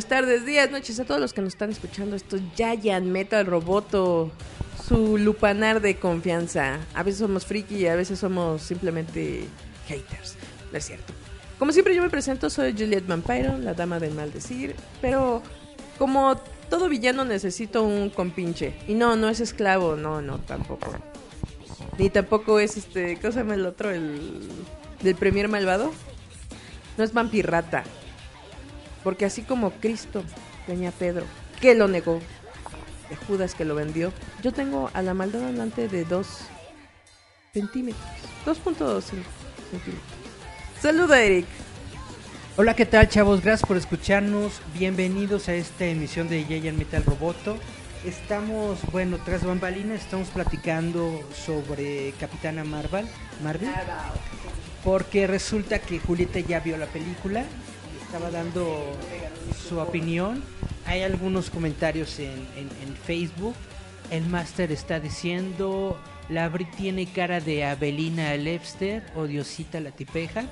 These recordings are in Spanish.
Buenas tardes, días, noches a todos los que nos están escuchando. Esto es Giant Metal Roboto, su lupanar de confianza. A veces somos friki y a veces somos simplemente haters. No es cierto. Como siempre yo me presento, soy Juliet Vampiro, la dama del maldecir, pero como todo villano necesito un compinche. Y no, no es esclavo, no, no, tampoco. Ni tampoco es este, ¿cómo se llama el otro? El del premier malvado. No es vampirrata. Porque así como Cristo tenía a Pedro, que lo negó, de Judas que lo vendió, yo tengo a la maldad hablante de 2 centímetros. 2.2 centímetros. Saluda, Eric. Hola, ¿qué tal, chavos? Gracias por escucharnos. Bienvenidos a esta emisión de Giant Metal Roboto. Estamos, bueno, tras bambalinas, estamos platicando sobre Capitana Marvel. Marvel. Porque resulta que Julieta ya vio la película estaba dando su opinión. Hay algunos comentarios en, en, en Facebook. El máster está diciendo, la Bri tiene cara de Abelina Lepster o Diosita la Tipeja.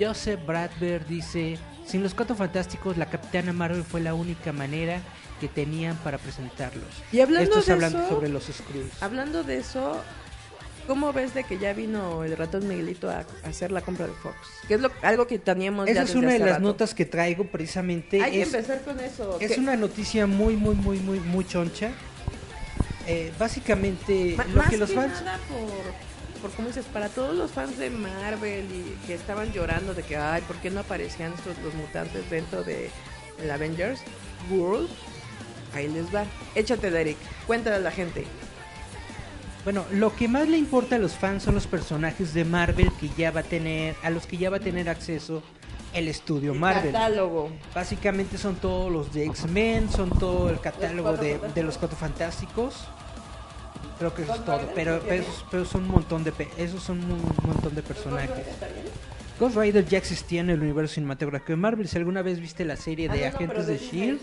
Joseph Bradberg dice, sin los cuatro fantásticos, la Capitana Marvel fue la única manera que tenían para presentarlos. Y hablando Esto es de hablando eso- sobre los Skrulls. Hablando de eso, ¿cómo ves de que ya vino el ratón Miguelito a, a hacer la compra de Fox? Que es lo, algo que teníamos ya Esa es una de las rato. notas que traigo precisamente. Hay que empezar con eso. Es una noticia muy, muy, muy, muy, muy choncha. Eh, básicamente, lo más que los fans. nada por, por como dices, para todos los fans de Marvel y que estaban llorando de que, ay, ¿por qué no aparecían estos los mutantes dentro de el Avengers World? Ahí les va. Échate, Derek. Cuéntale a la gente. Bueno, lo que más le importa a los fans son los personajes de Marvel que ya va a tener, a los que ya va a tener acceso el estudio Marvel. Catálogo. Básicamente son todos los de X-Men, son todo el catálogo Los de, de los cuatro fantásticos. Creo que eso es todo, pero, pero, pero son un montón de pe- esos son un montón de personajes. Ghost Rider ya existía en el universo cinematográfico de Marvel. Si alguna vez viste la serie Ah, de no, no, Agentes de Shield,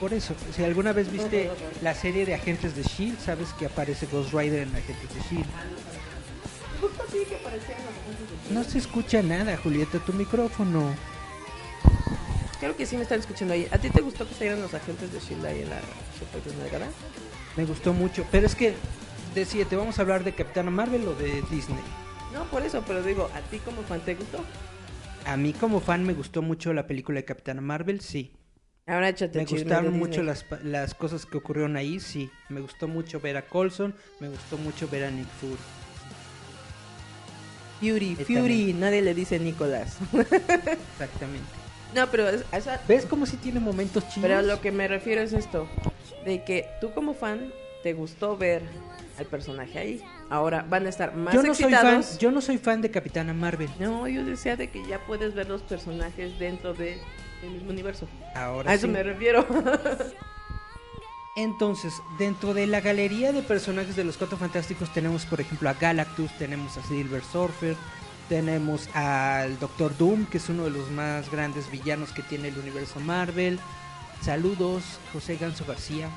por eso, si alguna vez viste la serie de Agentes de Shield, E sabes que aparece Ghost Rider en Agentes de Shield. Justo que agentes de No se escucha nada, Julieta, tu micrófono. Creo que sí me están escuchando ahí. ¿A ti te gustó que salieran los agentes de S.H.I.E.L.D. ahí en la Super Desnalgada? Me gustó mucho, pero es que decía, ¿te vamos a hablar de Capitana Marvel o de Disney? No, por eso, pero digo, ¿a ti como fan te gustó? A mí como fan me gustó mucho la película de Capitana Marvel, sí. Ahora échate Me gustaron mucho las, las cosas que ocurrieron ahí, sí. Me gustó mucho ver a Colson, me gustó mucho ver a Nick Fury. Fury, Eh, Fury, también. nadie le dice Nicolás. Exactamente. no, pero ¿Ves cómo sí tiene momentos chidos? pero a lo que me refiero es esto, de que tú como fan te gustó ver al personaje ahí. Ahora van a estar más yo no soy fan, excitados. yo no soy fan de Capitana Marvel. No, yo decía de que ya puedes ver los personajes dentro de el mismo universo. Ahora a eso sí. me refiero. Entonces, dentro de la galería de personajes de los Cuatro Fantásticos tenemos, por ejemplo, a Galactus, tenemos a Silver Surfer, tenemos al Doctor Doom, que es uno de los más grandes villanos que tiene el universo Marvel. Saludos, José Ganso García.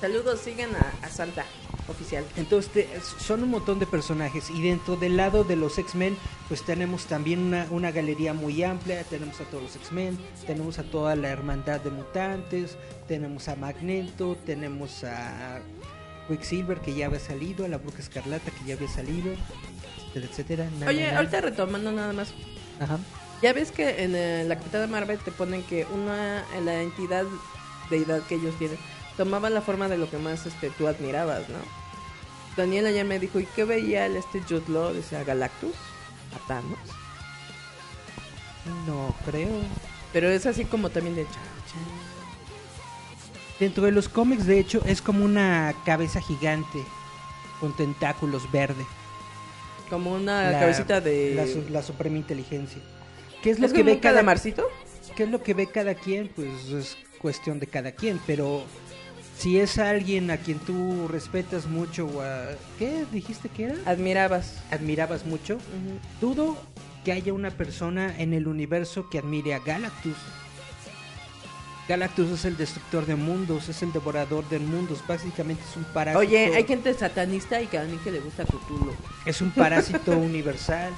Saludos, sigan a, a Santa oficial. Entonces, te- son un montón de personajes. Y dentro del lado de los X-Men, pues tenemos también una, una galería muy amplia. Tenemos a todos los X-Men, tenemos a toda la hermandad de mutantes, tenemos a Magneto, tenemos a Quicksilver, que ya había salido, a la Bruja Escarlata, que ya había salido, etcétera, etcétera. Na, Oye, na, na. ahorita retomando nada más. Ajá. Ya ves que en eh, la Capitana Marvel te ponen que una la entidad deidad que ellos tienen tomaba la forma de lo que más este, tú admirabas, ¿no? Daniel ayer me dijo, ¿y qué veía el este Jude Law? Decía Galactus, a Thanos. No creo. Pero es así como también de. Dentro de los cómics, de hecho, es como una cabeza gigante con tentáculos verde. Como una La- cabecita de... La, su- la suprema inteligencia. ¿Qué es lo ¿Es que ve cada calamarcito? ¿Qué es lo que ve cada quien? Pues es cuestión de cada quien, pero si es alguien a quien tú respetas mucho o a... ¿Qué dijiste que era? Admirabas. Admirabas mucho. Dudo que haya una persona en el universo que admire a Galactus. Galactus es el destructor de mundos, es el devorador de mundos, básicamente es un parásito. Oye, hay gente satanista y que a mí que le gusta Cthulhu. Es un parásito universal.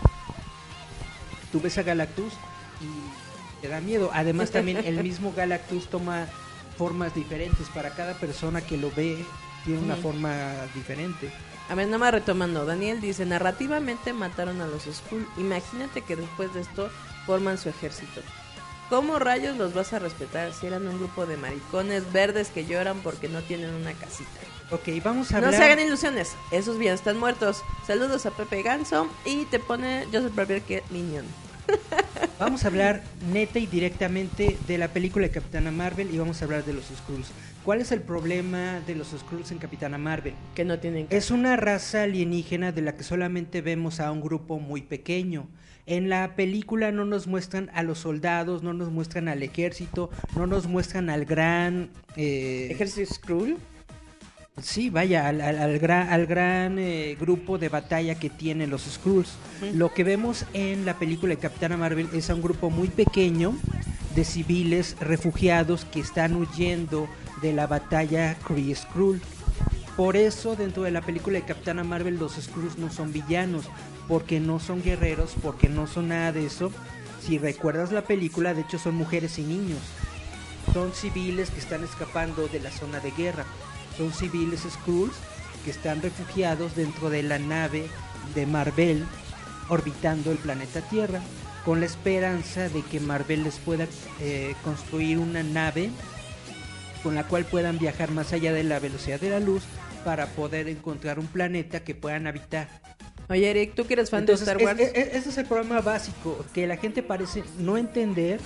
Tú ves a Galactus y te da miedo. Además también el mismo Galactus toma formas diferentes. Para cada persona que lo ve tiene una forma diferente. A ver, nada más retomando. Daniel dice, narrativamente mataron a los Skull. Imagínate que después de esto forman su ejército. ¿Cómo rayos los vas a respetar si eran un grupo de maricones verdes que lloran porque no tienen una casita? Ok, vamos a No hablar... se hagan ilusiones, esos bien están muertos. Saludos a Pepe Ganso y te pone Joseph Barbier que Minion. Vamos a hablar neta y directamente de la película de Capitana Marvel y vamos a hablar de los Skrulls. ¿Cuál es el problema de los Skrulls en Capitana Marvel? Que no tienen Es una raza alienígena de la que solamente vemos a un grupo muy pequeño. En la película no nos muestran a los soldados, no nos muestran al ejército, no nos muestran al gran... eh, ejército Skrull. Sí, vaya, al, al- al gran, al gran eh, grupo de batalla que tienen los Skrulls. Lo que vemos en la película de Capitana Marvel es a un grupo muy pequeño de civiles refugiados que están huyendo de la batalla Kree Skrull. Por eso dentro de la película de Capitana Marvel los Skrulls no son villanos, porque no son guerreros, porque no son nada de eso. Si recuerdas la película, de hecho son mujeres y niños son civiles que están escapando de la zona de guerra. Son civiles Skrulls que están refugiados dentro de la nave de Marvel orbitando el planeta Tierra con la esperanza de que Marvel les pueda eh, construir una nave con la cual puedan viajar más allá de la velocidad de la luz para poder encontrar un planeta que puedan habitar. Oye, Eric, ¿tú que eres fan Entonces, de Star Wars? es- es- ese es el problema básico, que la gente parece no entender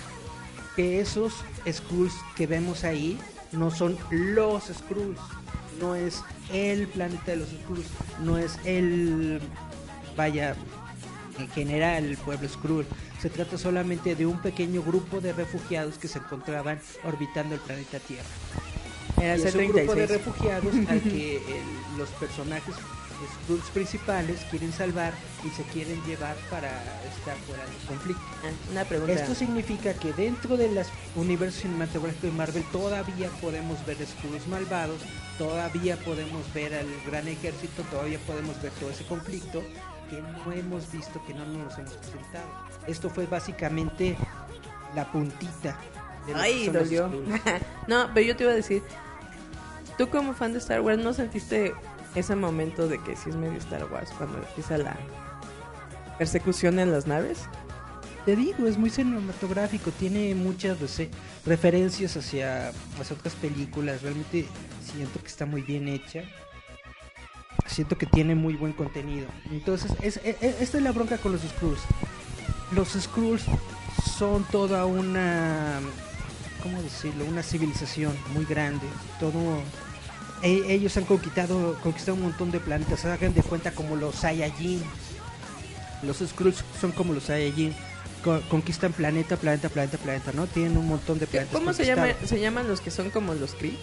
que esos Skrulls que vemos ahí no son los Skrulls, no es el planeta de los Skrulls, no es el, vaya, en general el pueblo Skrull. Se trata solamente de un pequeño grupo de refugiados que se encontraban orbitando el planeta Tierra. Era Y es un grupo de C-36. refugiados al que el- los personajes Skrulls principales quieren salvar y se quieren llevar para estar fuera del conflicto. Ah, Una pregunta. Esto significa que dentro del universo cinematográfico de Marvel todavía podemos ver Skrulls malvados, todavía podemos ver al gran ejército, todavía podemos ver todo ese conflicto que no hemos visto, que no nos hemos presentado. Esto fue básicamente la puntita. de Ay, los dolió. No, pero yo te iba a decir, tú como fan de Star Wars, ¿no sentiste ese momento de que sí es medio Star Wars cuando empieza la persecución en las naves? Te digo, es muy cinematográfico, tiene muchas referencias hacia las otras películas, realmente siento que está muy bien hecha. Siento que tiene muy buen contenido. Entonces, es, e- e- esta es la bronca con los Skrulls. Los Skrulls son toda una, ¿cómo decirlo? Una civilización muy grande. Todo, e- ellos han conquistado, conquistado un montón de planetas. Hagan de cuenta como los Saiyajin. Los Skrulls son como los Saiyajin. Co- conquistan planeta, planeta, planeta, planeta, ¿no? Tienen un montón de planetas. ¿Cómo se, llama, se llaman los que son como los Kree?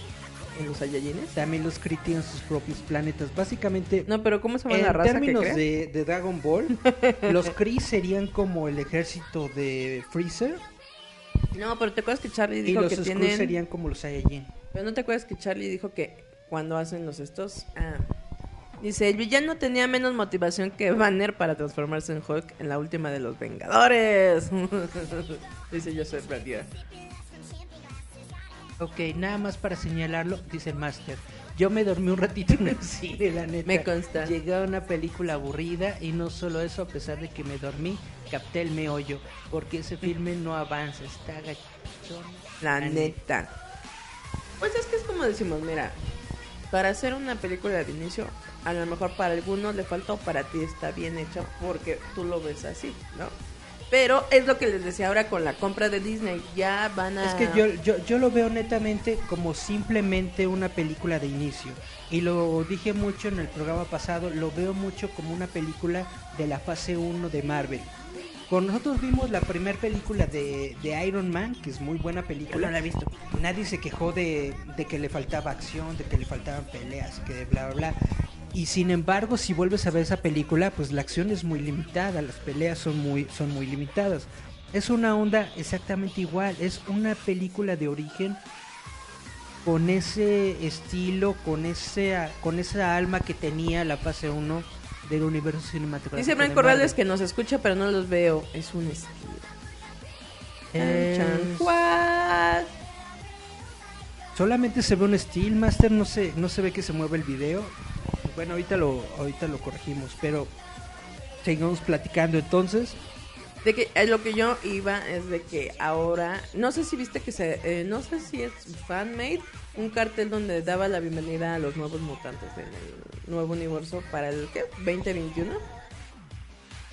¿En los Saiyajines? También los Kree tienen sus propios planetas. Básicamente, No, pero ¿cómo se llama la en raza que términos de, de Dragon Ball, los Kree serían como el ejército de Freezer No, pero te acuerdas que Charlie y dijo los que Skrulls tienen... serían como los Saiyajin. Pero no te acuerdas que Charlie dijo que cuando hacen los estos... Ah, dice, el villano tenía menos motivación que Banner para transformarse en Hulk en la última de los Vengadores. dice Joseph Bradier. Ok, nada más para señalarlo, dice el Master. Yo me dormí un ratito en el cine, la neta. Me consta. Llegué a una película aburrida y no solo eso, a pesar de que me dormí, capté el meollo. Porque ese filme no avanza, está gachón. La neta. Pues es que es como decimos, mira, para hacer una película de inicio, a lo mejor para algunos le falta o para ti está bien hecho porque tú lo ves así, ¿no? Pero es lo que les decía ahora con la compra de Disney, ya van a... Es que yo, yo, yo lo veo netamente como simplemente una película de inicio. Y lo dije mucho en el programa pasado, lo veo mucho como una película de la fase 1 de Marvel. Con nosotros vimos la primera película de, de Iron Man, que es muy buena película. no la he visto. Nadie se quejó de, de que le faltaba acción, de que le faltaban peleas, que de bla, bla, bla. Y sin embargo, si vuelves a ver esa película, pues la acción es muy limitada, las peleas son muy, son muy limitadas. Es una onda exactamente igual, es una película de origen con ese estilo, con ese, con esa alma que tenía la fase 1 del universo cinematográfico. Dice de Corrales que nos escucha, pero no los veo. Es un estilo. What? Solamente se ve un Steel Master, no se, no se ve que se mueve el video. Bueno, ahorita lo, ahorita lo corregimos, pero sigamos platicando entonces. De que eh, lo que yo iba es de que ahora, no sé si viste que se, eh, no sé si es fanmade, un cartel donde daba la bienvenida a los nuevos mutantes en el nuevo universo para el ¿qué? 2021.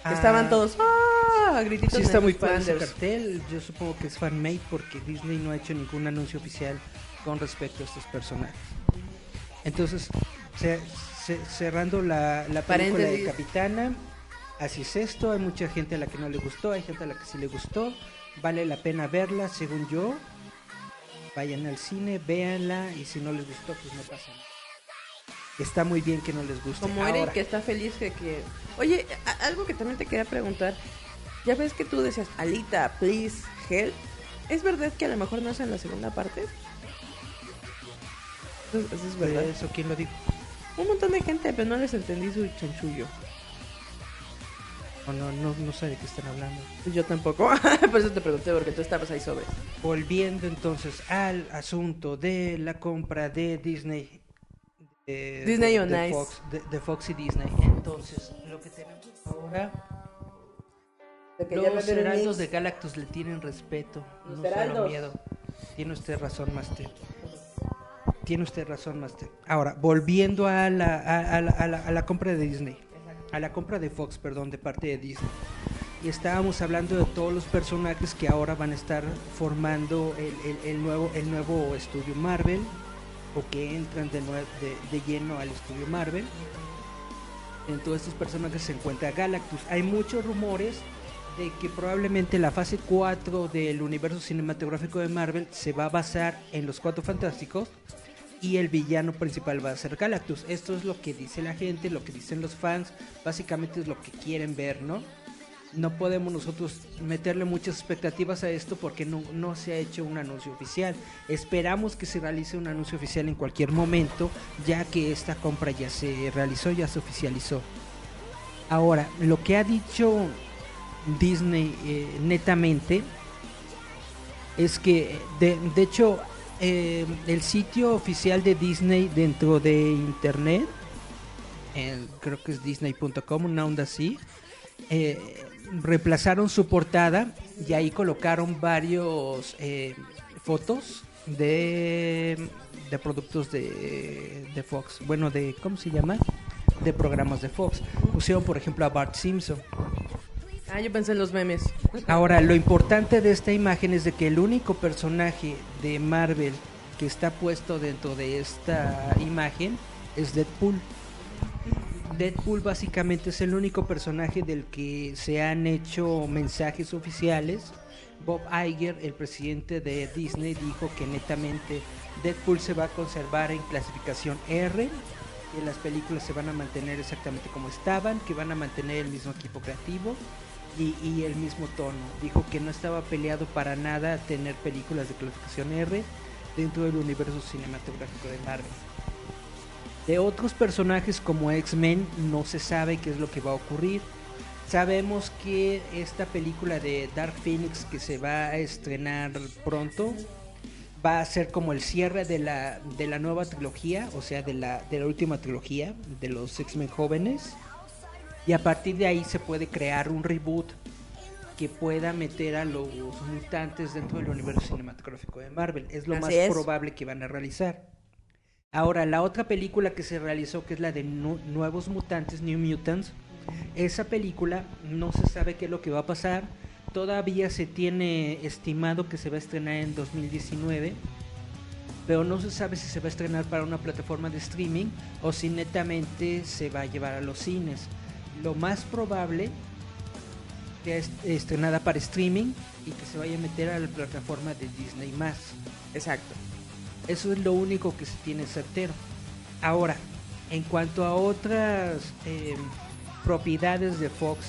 Ah, Estaban todos ¡ah! grititos Sí está muy padre ese cartel, yo supongo que es fanmade porque Disney no ha hecho ningún anuncio oficial con respecto a estos personajes. Entonces, ce- ce- cerrando la, la película de. Capitana, así es esto, hay mucha gente a la que no le gustó, hay gente a la que sí le gustó, vale la pena verla, según yo, vayan al cine, véanla y si no les gustó, pues no pasa nada. Está muy bien que no les guste. Como Eric que está feliz de que... Oye, algo que también te quería preguntar. Ya ves que tú decías, Alita, please, help. ¿Es verdad que a lo mejor no es en la segunda parte? Eso es verdad. ¿Eso quién lo dijo? Un montón de gente, pero no les entendí su chanchullo. No, no, no, sé de qué están hablando. Yo tampoco. Por eso te pregunté, porque tú estabas ahí sobre. Volviendo entonces al asunto de la compra de Disney. de- Disney de, on de Ice. Fox, de, de Fox y Disney. Entonces, lo que tenemos ahora. Los heraldos de Galactus le tienen respeto, Los no solo miedo. Tiene usted razón, Master. Tiene usted razón, Master. Ahora, volviendo a la, a, a la, a la- a la compra de Disney. A la compra de Fox, perdón, de parte de Disney. Y estábamos hablando de todos los personajes que ahora van a estar formando el, el- nuevo, el nuevo estudio Marvel. O que entran de, de, de lleno al estudio Marvel. En todos estos personajes se encuentra Galactus. Hay muchos rumores de que probablemente la fase 4 del universo cinematográfico de Marvel se va a basar en los Cuatro Fantásticos y el villano principal va a ser Galactus. Esto es lo que dice la gente, lo que dicen los fans, básicamente es lo que quieren ver, ¿no? No podemos nosotros meterle muchas expectativas a esto porque no, no se ha hecho un anuncio oficial. Esperamos que se realice un anuncio oficial en cualquier momento, ya que esta compra ya se realizó, ya se oficializó. Ahora, lo que ha dicho Disney eh, netamente es que, de, de hecho, eh, el sitio oficial de Disney dentro de internet, creo que es disney.com, una onda así, eh, reemplazaron su portada y ahí colocaron varios eh, fotos de, de productos de, de Fox. Bueno, de, ¿cómo se llama? De programas de Fox. Pusieron, por ejemplo, a Bart Simpson. Ah, yo pensé en los memes. Ahora, lo importante de esta imagen es de que el único personaje de Marvel que está puesto dentro de esta imagen es Deadpool. Deadpool básicamente es el único personaje del que se han hecho mensajes oficiales. Bob Iger, el presidente de Disney, dijo que netamente Deadpool se va a conservar en clasificación R, que las películas se van a mantener exactamente como estaban, que van a mantener el mismo equipo creativo y, y el mismo tono. Dijo que no estaba peleado para nada tener películas de clasificación R dentro del universo cinematográfico de Marvel. De otros personajes como X-Men no se sabe qué es lo que va a ocurrir. Sabemos que esta película de Dark Phoenix que se va a estrenar pronto va a ser como el cierre de la, de la nueva trilogía, o sea, de la, de la última trilogía de los X-Men jóvenes. Y a partir de ahí se puede crear un reboot que pueda meter a los mutantes dentro del universo cinematográfico de Marvel. Es lo Así más es. probable que van a realizar. Ahora, la otra película que se realizó, que es la de Nu- Nuevos Mutantes, New Mutants, esa película no se sabe qué es lo que va a pasar. Todavía se tiene estimado que se va a estrenar en 2019, pero no se sabe si se va a estrenar para una plataforma de streaming o si netamente se va a llevar a los cines. Lo más probable que es estrenada para streaming y que se vaya a meter a la plataforma de Disney más. Exacto. Eso es lo único que se tiene certero. Ahora, en cuanto a otras eh, propiedades de Fox,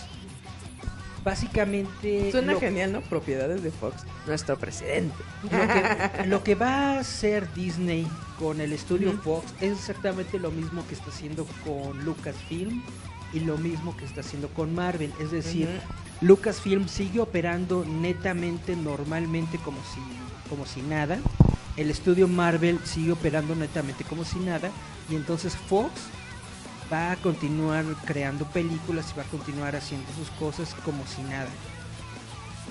básicamente Suena lo, genial, ¿no? Propiedades de Fox. Nuestro presidente. lo que, lo que va a hacer Disney con el estudio. Fox es exactamente lo mismo que está haciendo con Lucasfilm y lo mismo que está haciendo con Marvel. Es decir. Lucasfilm sigue operando netamente, normalmente, como si, como si nada. El estudio Marvel sigue operando netamente como si nada. Y entonces Fox va a continuar creando películas y va a continuar haciendo sus cosas como si nada.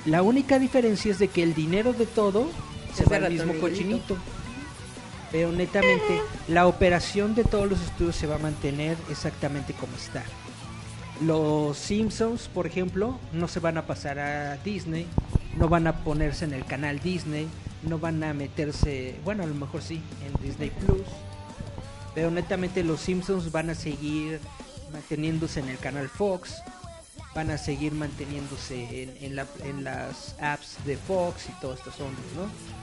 La única diferencia es de que el dinero de todo se Es va al mismo cochinito. Pero netamente, la operación de todos los estudios se va a mantener exactamente como está. Los Simpsons, por ejemplo, no se van a pasar a Disney, no van a ponerse en el canal Disney, no van a meterse, bueno, a lo mejor sí, en Disney Plus. Pero netamente los Simpsons van a seguir manteniéndose en el canal Fox, van a seguir manteniéndose en, en la- en las apps de Fox y todas estas ondas, ¿no?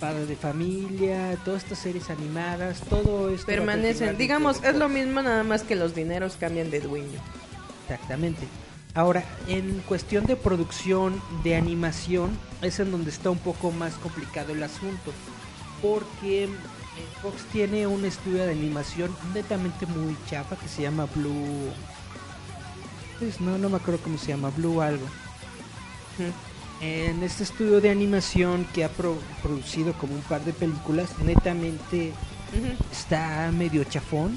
Padre de familia, todas estas series animadas, todo esto. Permanecen. Digamos, es lo mismo, nada más que los dineros cambian de dueño. Exactamente. Ahora, en cuestión de producción de animación, es en donde está un poco más complicado el asunto. Porque eh, Fox tiene un estudio de animación netamente muy chafa que se llama Blue. Pues no, no me acuerdo cómo se llama, Blue algo. En este estudio de animación que ha pro- producido como un par de películas, netamente está medio chafón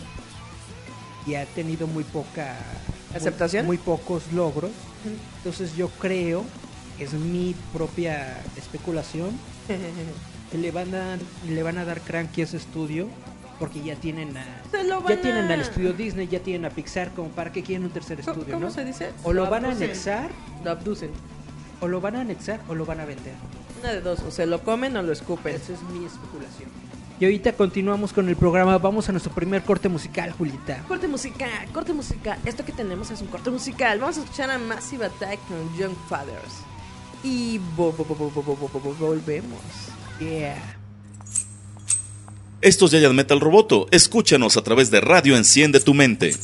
y ha tenido muy poca ¿Aceptación? muy, pocos logros entonces yo creo es mi propia especulación que le van a le van a dar cranky a ese estudio porque ya tienen a ya tienen al estudio Disney ya tienen a Pixar como para que quieren un tercer ¿Cómo, estudio cómo ¿no? se dice? o lo van a anexar Lo abducen o lo van a anexar o lo van a vender. Una de dos, o se lo comen o lo escupen. Esa es mi especulación. Y ahorita continuamos con el programa. Vamos a nuestro primer corte musical, Julita. Corte musical, corte musical. Esto que tenemos es un corte musical. Vamos a escuchar a Massive Attack con Young Fathers. Y volvemos. Yeah. Esto es Yayan Metal Roboto. Escúchanos a través de Radio Enciende tu Mente.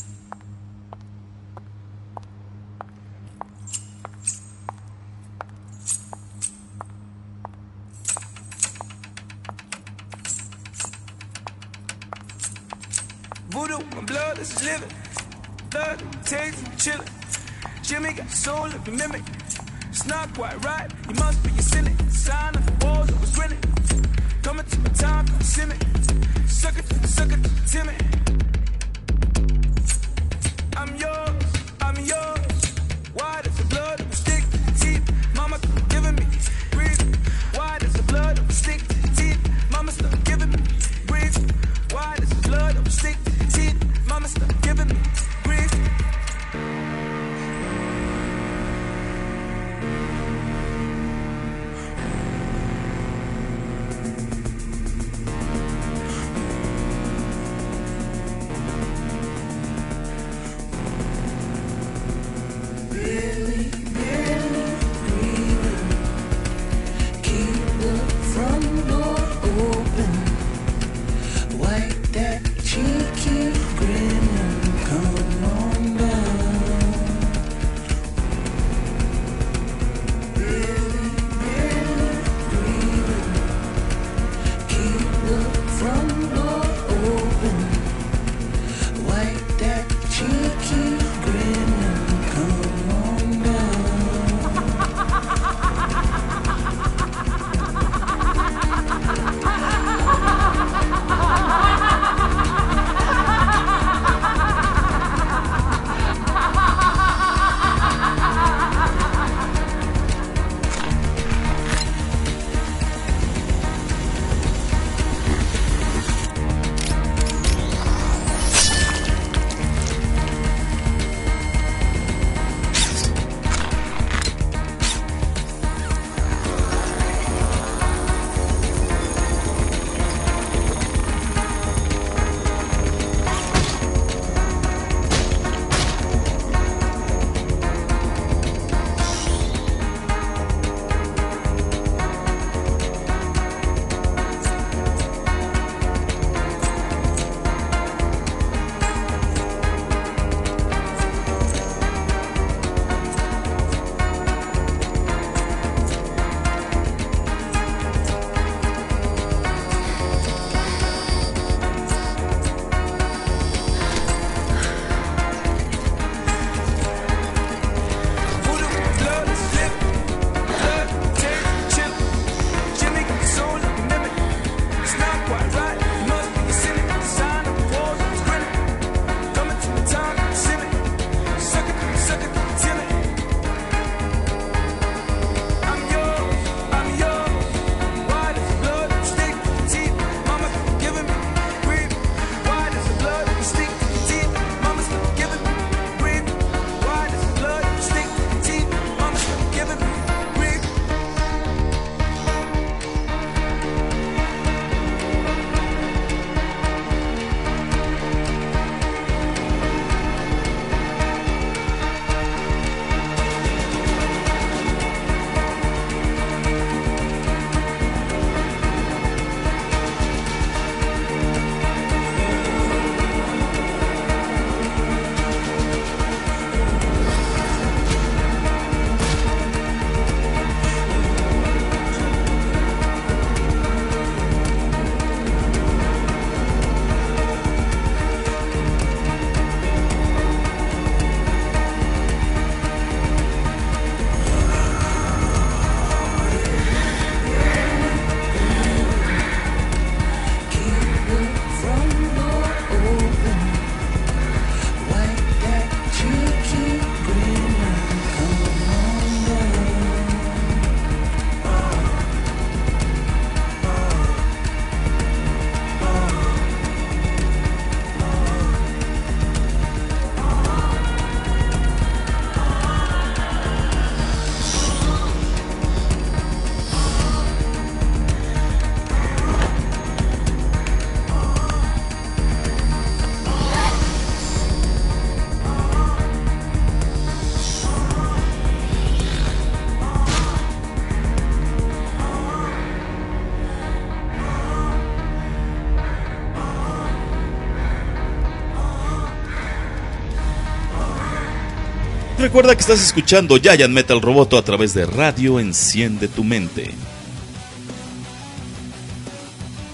Recuerda que estás escuchando Giant Metal Roboto a través de Radio Enciende tu Mente.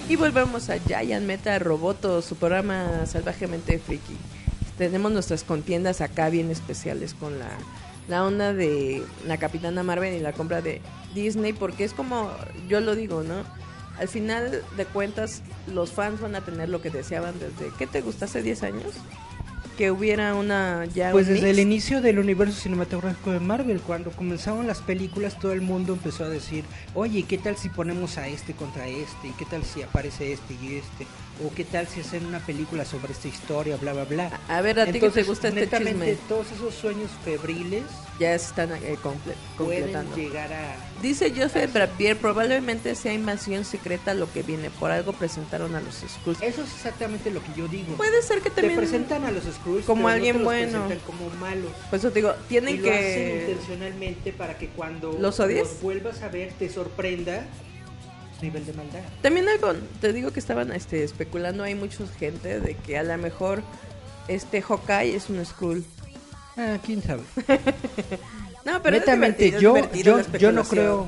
Y volvemos a Giant Metal Roboto, su programa salvajemente friki. Tenemos nuestras contiendas acá bien especiales con la, la onda de la Capitana Marvel y la compra de Disney, porque es como, yo lo digo, ¿no? Al final de cuentas, los fans van a tener lo que deseaban desde, ¿qué te gusta? ¿Hace 10 años? Que hubiera una ya Pues un desde el mix. inicio del universo cinematográfico de Marvel, cuando comenzaron las películas, todo el mundo empezó a decir, oye, ¿qué tal si ponemos a este contra este? ¿Y qué tal si aparece este y este? ¿O qué tal si hacen una película sobre esta historia, bla, bla, bla? A ver, ¿a ti que te gusta este chisme? todos esos sueños febriles Ya están eh, comple- pueden completando. llegar a... Dice Joseph Brapier, probablemente sea invasión secreta lo que viene. Por algo presentaron a los Skrulls. Eso es exactamente lo que yo digo. Puede ser que Te también... presentan a los Skrulls como pero no alguien te los bueno. presentan como malos. Pues yo te digo, y tienen lo hacen que... intencionalmente para que cuando ¿Los odies? vuelvas a ver te sorprenda nivel de maldad. También algo, te digo que estaban este, especulando, hay mucha gente de que a lo mejor este Hawkeye es un Skrull. Ah, quién sabe. No, pero es Netamente, divertido, yo, divertido yo, yo no creo.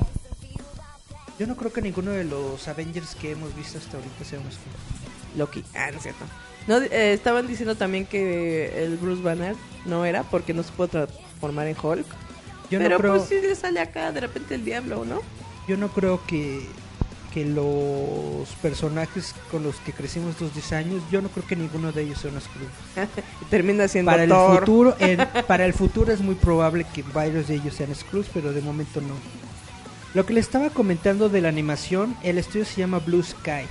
Yo no creo que ninguno de los Avengers que hemos visto hasta ahorita sea un Skrull. Loki. Ah, no es cierto. No, eh, estaban diciendo también que el Bruce Banner no era porque no se puede transformar en Hulk. Yo pero no creo, pues sí le sale acá de repente el diablo, ¿no? yo no creo que, que los personajes con los que crecimos estos 10 años, yo no creo que ninguno de ellos sea un Skrull. Termina siendo Para el futuro, en- para el futuro es muy probable que varios de ellos sean Skrulls, pero de momento no. Lo que le estaba comentando de la animación, el estudio se llama Blue Sky.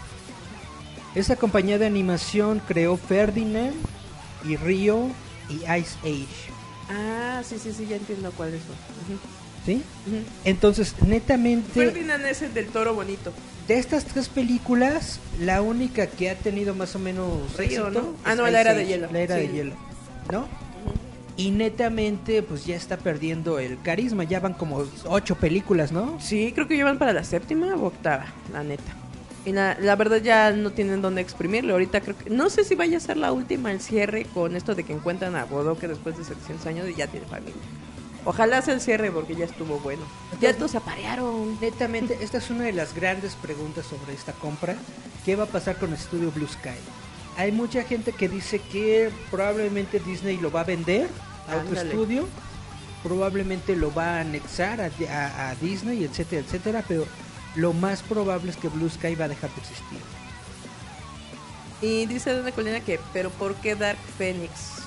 Esa compañía de animación creó Ferdinand y Rio y Ice Age. Ah, sí, sí, sí, ya entiendo cuál es. ¿Sí? Entonces, netamente, Ferdinand es el del toro bonito. de estas tres películas, la única que ha tenido más o menos Río, éxito ¿no? Ah, no, la era de hielo. La era de hielo, ¿no? Y netamente, pues ya está perdiendo el carisma. Ya van como ocho películas, ¿no? Sí, creo que llevan para la séptima o octava, la neta. Y la, la verdad ya no tienen dónde exprimirlo. Ahorita creo que... No sé si vaya a ser la última el cierre con esto de que encuentran a Bodoque después de 700 años y ya tiene familia. Ojalá sea el cierre porque ya estuvo bueno. Ya todos se aparearon. Netamente, esta es una de las grandes preguntas sobre esta compra. ¿Qué va a pasar con el estudio Blue Sky? Hay mucha gente que dice que probablemente Disney lo va a vender a otro Ándale. estudio, probablemente lo va a anexar a, a- a Disney, etcétera, etcétera, pero lo más probable es que Blue Sky va a dejar de existir. Y dice Dana Colina que, pero ¿por qué Dark Phoenix?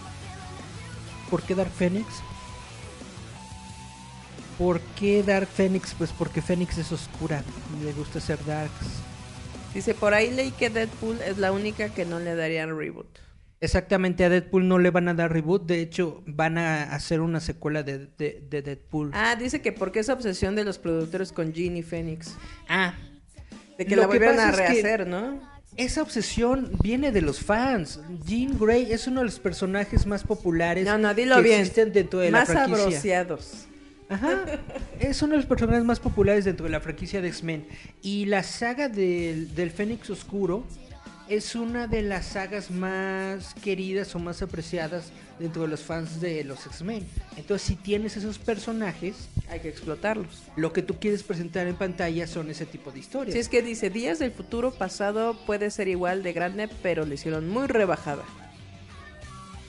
¿Por qué Dark Phoenix? ¿Por qué Dark Phoenix? Pues porque Phoenix es oscura y le gusta ser darks. Dice, por ahí leí que Deadpool es la única que no le darían reboot. Exactamente, a Deadpool no le van a dar reboot, de hecho van a hacer una secuela de, de- de Deadpool. Ah, dice que porque esa obsesión de los productores con Jean y Phoenix. Ah, De que Lo la volvieron a pasa es que- rehacer, ¿no? esa obsesión viene de los fans. Jean Grey es uno de los personajes más populares No, no, dilo que bien. existen dentro de Más la franquicia. abroceados. Ajá. Es uno de los personajes más populares dentro de la franquicia de X-Men. Y la saga del, del Fénix Oscuro es una de las sagas más queridas o más apreciadas dentro de los fans de los X-Men. Entonces, si tienes esos personajes, Hay que explotarlos. lo que tú quieres presentar en pantalla son ese tipo de historias. Si es que dice, Días del futuro pasado puede ser igual de grande, pero le hicieron muy rebajada.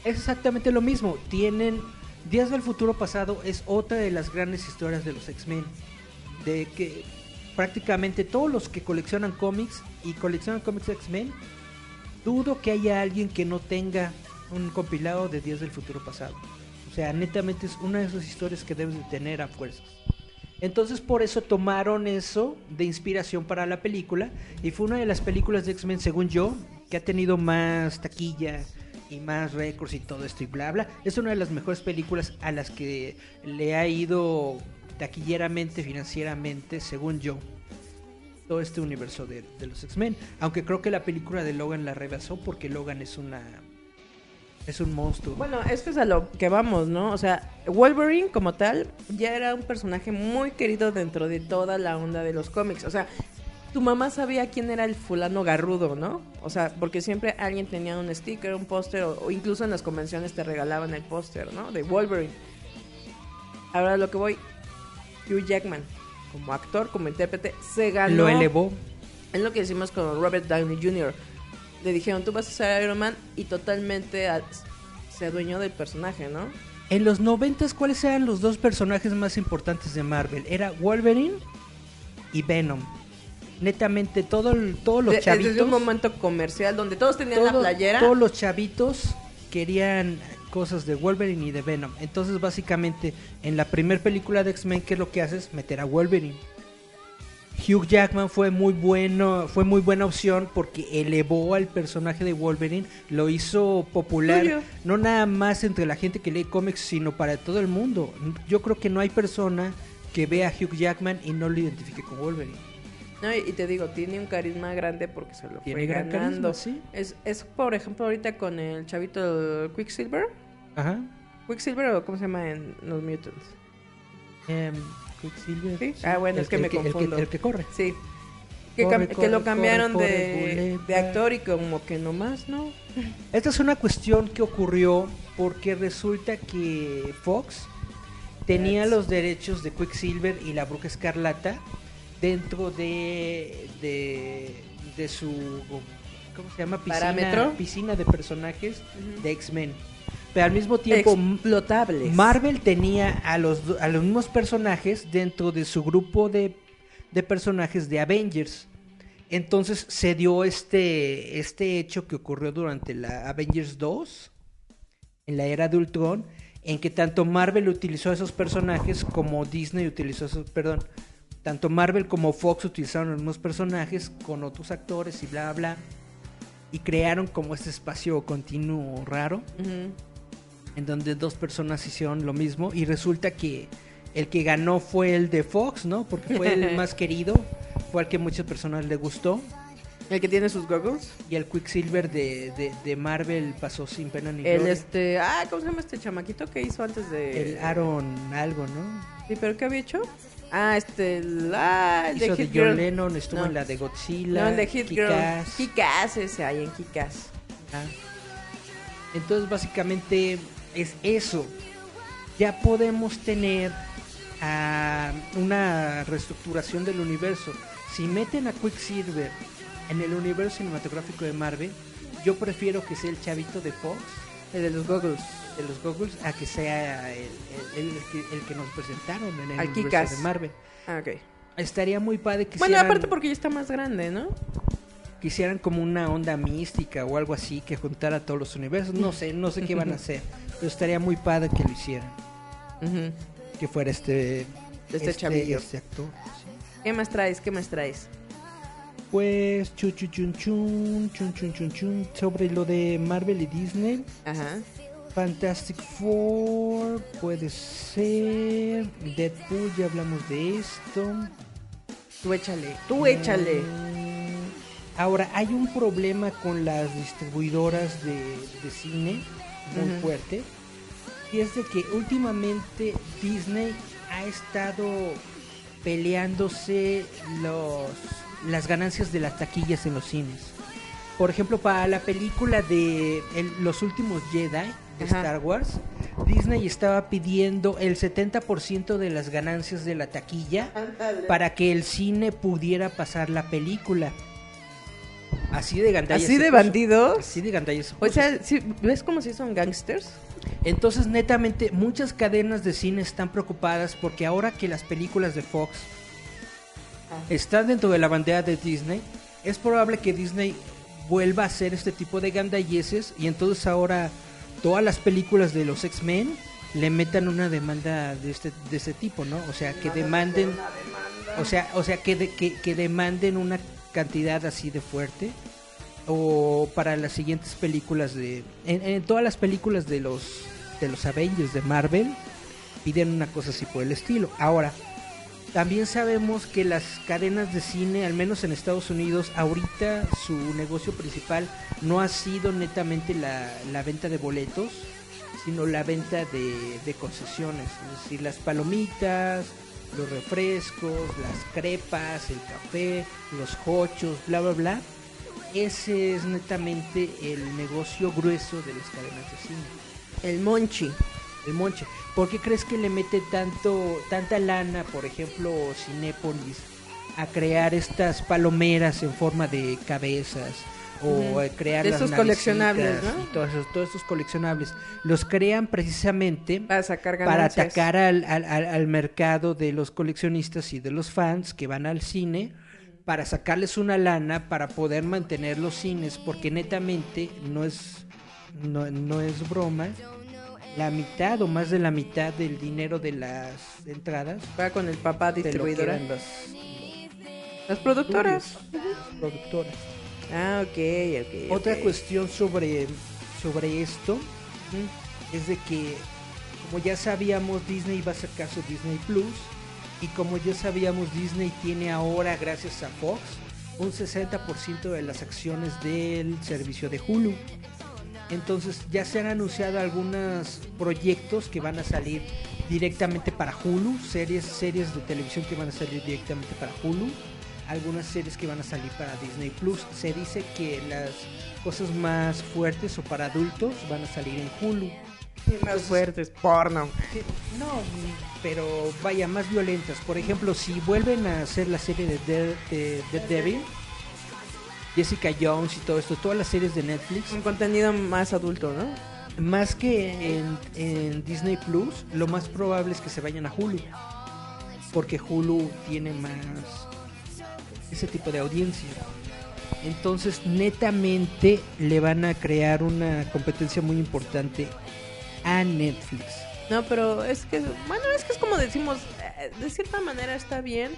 Es exactamente lo mismo. Tienen Días del futuro pasado es otra de las grandes historias de los X-Men. De que prácticamente todos los que coleccionan cómics y coleccionan cómics X-Men, dudo que haya alguien que no tenga un compilado de Días del futuro pasado. O sea, netamente es una de esas historias que debes de tener a fuerzas. Entonces por eso tomaron eso de inspiración para la película y fue una de las películas de X-Men, según yo, que ha tenido más taquilla y más récords y todo esto y bla bla. Es una de las mejores películas a las que le ha ido taquilleramente, financieramente, según yo, todo este universo de, los X-Men. Aunque creo que la película de Logan la rebasó porque Logan es una... Es un monstruo. Bueno, es que es a lo que vamos, ¿no? O sea, Wolverine como tal ya era un personaje muy querido dentro de toda la onda de los cómics. O sea, tu mamá sabía quién era el fulano garrudo, ¿no? O sea, porque siempre alguien tenía un sticker, un póster, o incluso en las convenciones te regalaban el póster, ¿no? De Wolverine. Ahora lo que voy, Hugh Jackman, como actor, como intérprete, se ganó. Lo elevó. Es lo que decimos con Robert Downey Jr. Le dijeron, tú vas a ser Iron Man y totalmente a- se adueñó del personaje, ¿no? En los noventas, ¿cuáles eran los dos personajes más importantes de Marvel? Era Wolverine y Venom. Netamente, todo el- todos los De- chavitos... Desde un momento comercial donde todos tenían la playera. Todos los chavitos querían cosas de Wolverine y de Venom. Entonces, básicamente, en la primera película de X-Men, ¿qué es lo que haces? Meter a Wolverine. Hugh Jackman fue muy bueno, fue muy buena opción porque elevó al personaje de Wolverine, lo hizo popular, no nada más entre la gente que lee cómics, sino para todo el mundo. Yo creo que no hay persona que vea a Hugh Jackman y no lo identifique con Wolverine. No, y te digo, tiene un carisma grande porque se lo Tiene fue gran ganando. carisma, sí. Es, es, por ejemplo, ahorita con el chavito el Quicksilver. Ajá. Quicksilver o cómo se llama en los Mutants. Em, Quicksilver, Sí. Ah, bueno, el es que me el el confundo. el que corre. Sí. Que, Corre, que corre, lo cambiaron corre, de, de actor y como que nomás, ¿no? Esta es una cuestión que ocurrió porque resulta que Fox tenía los derechos de Quicksilver y la Bruja Escarlata dentro de, de, de su ¿cómo se llama? Piscina, ¿Parámetro? piscina de personajes de X-Men. Pero al mismo tiempo Explotables. Marvel tenía a los, a los mismos personajes dentro de su grupo de, de personajes de Avengers. Entonces se dio este, este hecho que ocurrió durante la Avengers 2, en la era de Ultron, en que tanto Marvel utilizó a esos personajes como Disney utilizó esos, perdón, tanto Marvel como Fox utilizaron los mismos personajes con otros actores y bla, bla, y crearon como este espacio continuo raro en donde dos personas hicieron lo mismo y resulta que el que ganó fue el de Fox, ¿no? Porque fue el más querido, fue al que muchas personas le gustó El que tiene sus goggles. y el Quicksilver de, de, de Marvel pasó sin pena ni El gloria. este. Ah, ¿cómo se llama este chamaquito que hizo antes de. El Aaron algo, ¿no? Sí, pero ¿qué había hecho? Ah, este. Ah, Hizo de Hit John Girl. Lennon, estuvo No. en la de Godzilla, No, el de Hit Girl. Kick-Ass. Kick-Ass ese ahí en Kick-Ass. Ah. Entonces básicamente es eso. Ya podemos tener ah, una reestructuración del universo. Si meten a Quicksilver en el universo cinematográfico de Marvel, yo prefiero que sea el chavito de Fox, El de los goggles. De los Goggles, a que sea el, el- el que, el que nos presentaron en el universo de Marvel. Ah, ok. Estaría muy padre que Bueno, hicieran- aparte porque ya está más grande, ¿no? que hicieran como una onda mística o algo así que juntara todos los universos. No sé, no sé qué van a hacer, pero estaría muy padre que lo hicieran. Ujú. Que fuera este Este chavillo. este actor. sí. ¿Qué más traes? ¿Qué más traes? Pues chu chu chun chun chun chun chun chun sobre lo de Marvel y Disney. Ajá. Fantastic Four puede ser Deadpool, ya hablamos de esto. Tú échale. Tú échale. Mm, Ahora, hay un problema con las distribuidoras de, de cine muy fuerte. Y es de que últimamente Disney ha estado peleándose los, las ganancias de las taquillas en los cines. Por ejemplo, para la película de el- Los últimos Jedi de Ajá. Star Wars, Disney estaba pidiendo el 70% de las ganancias de la taquilla para que el cine pudiera pasar la película. Así de gandalla ¿Así de bandidos? Así de gandalla se O sea, ¿sí- ¿ves cómo si son gangsters? Entonces, netamente, muchas cadenas de cine están preocupadas porque ahora que las películas de Fox están dentro de la bandera de Disney, es probable que Disney vuelva a hacer este tipo de gandalleces y entonces ahora todas las películas de los X-Men le metan una demanda de este, de este tipo, ¿no? O sea, que demanden... O sea, o sea que, de- que, que demanden una cantidad así de fuerte o para las siguientes películas de en, en todas las películas de los de los Avengers de Marvel piden una cosa así por el estilo. Ahora, también sabemos que las cadenas de cine, al menos en Estados Unidos, ahorita su negocio principal no ha sido netamente la, la venta de boletos, sino la venta de, de concesiones, es decir, las palomitas, los refrescos, las crepas, el café, los hochos, bla, bla, bla. Ese es netamente el negocio grueso de las cadenas de cine. El Monchi. El monche. ¿Por qué crees que le mete tanto tanta lana, por ejemplo, Cinépolis, a crear estas palomeras en forma de cabezas? O crear De las esos coleccionables, ¿no? y todos esos, todos coleccionables. Los crean precisamente Para sacar para atacar al, al- al mercado de los coleccionistas y de los fans que van al cine para sacarles una lana para poder mantener los cines porque netamente no es no, no es broma la mitad o más de la mitad del dinero de las entradas Va con el papá distribuidora. quedan las productoras. productoras Ah, ok, ok. Otra cuestión sobre, sobre esto es de que, como ya sabíamos, Disney va a sacar su Disney Plus. Y como ya sabíamos, Disney tiene ahora, gracias a Fox, un 60% de las acciones del servicio de Hulu. Entonces ya se han anunciado algunos proyectos que van a salir directamente para Hulu, series, series de televisión que van a salir directamente para Hulu, algunas series que van a salir para Disney Plus. Se dice que las cosas más fuertes o para adultos van a salir en Hulu. Más fuertes, porno. Que- No, pero vaya, más violentas. Por ejemplo, si vuelven a hacer la serie de Dare- de Dead Devil, Jessica Jones y todo esto, todas las series de Netflix, Un contenido más adulto, ¿no? más que en, en Disney Plus, lo más probable es que se vayan a Hulu. Porque Hulu tiene más ese tipo de audiencia. Entonces, netamente le van a crear una competencia muy importante a Netflix. No, pero es que, bueno, es que es como decimos, eh, de cierta manera está bien,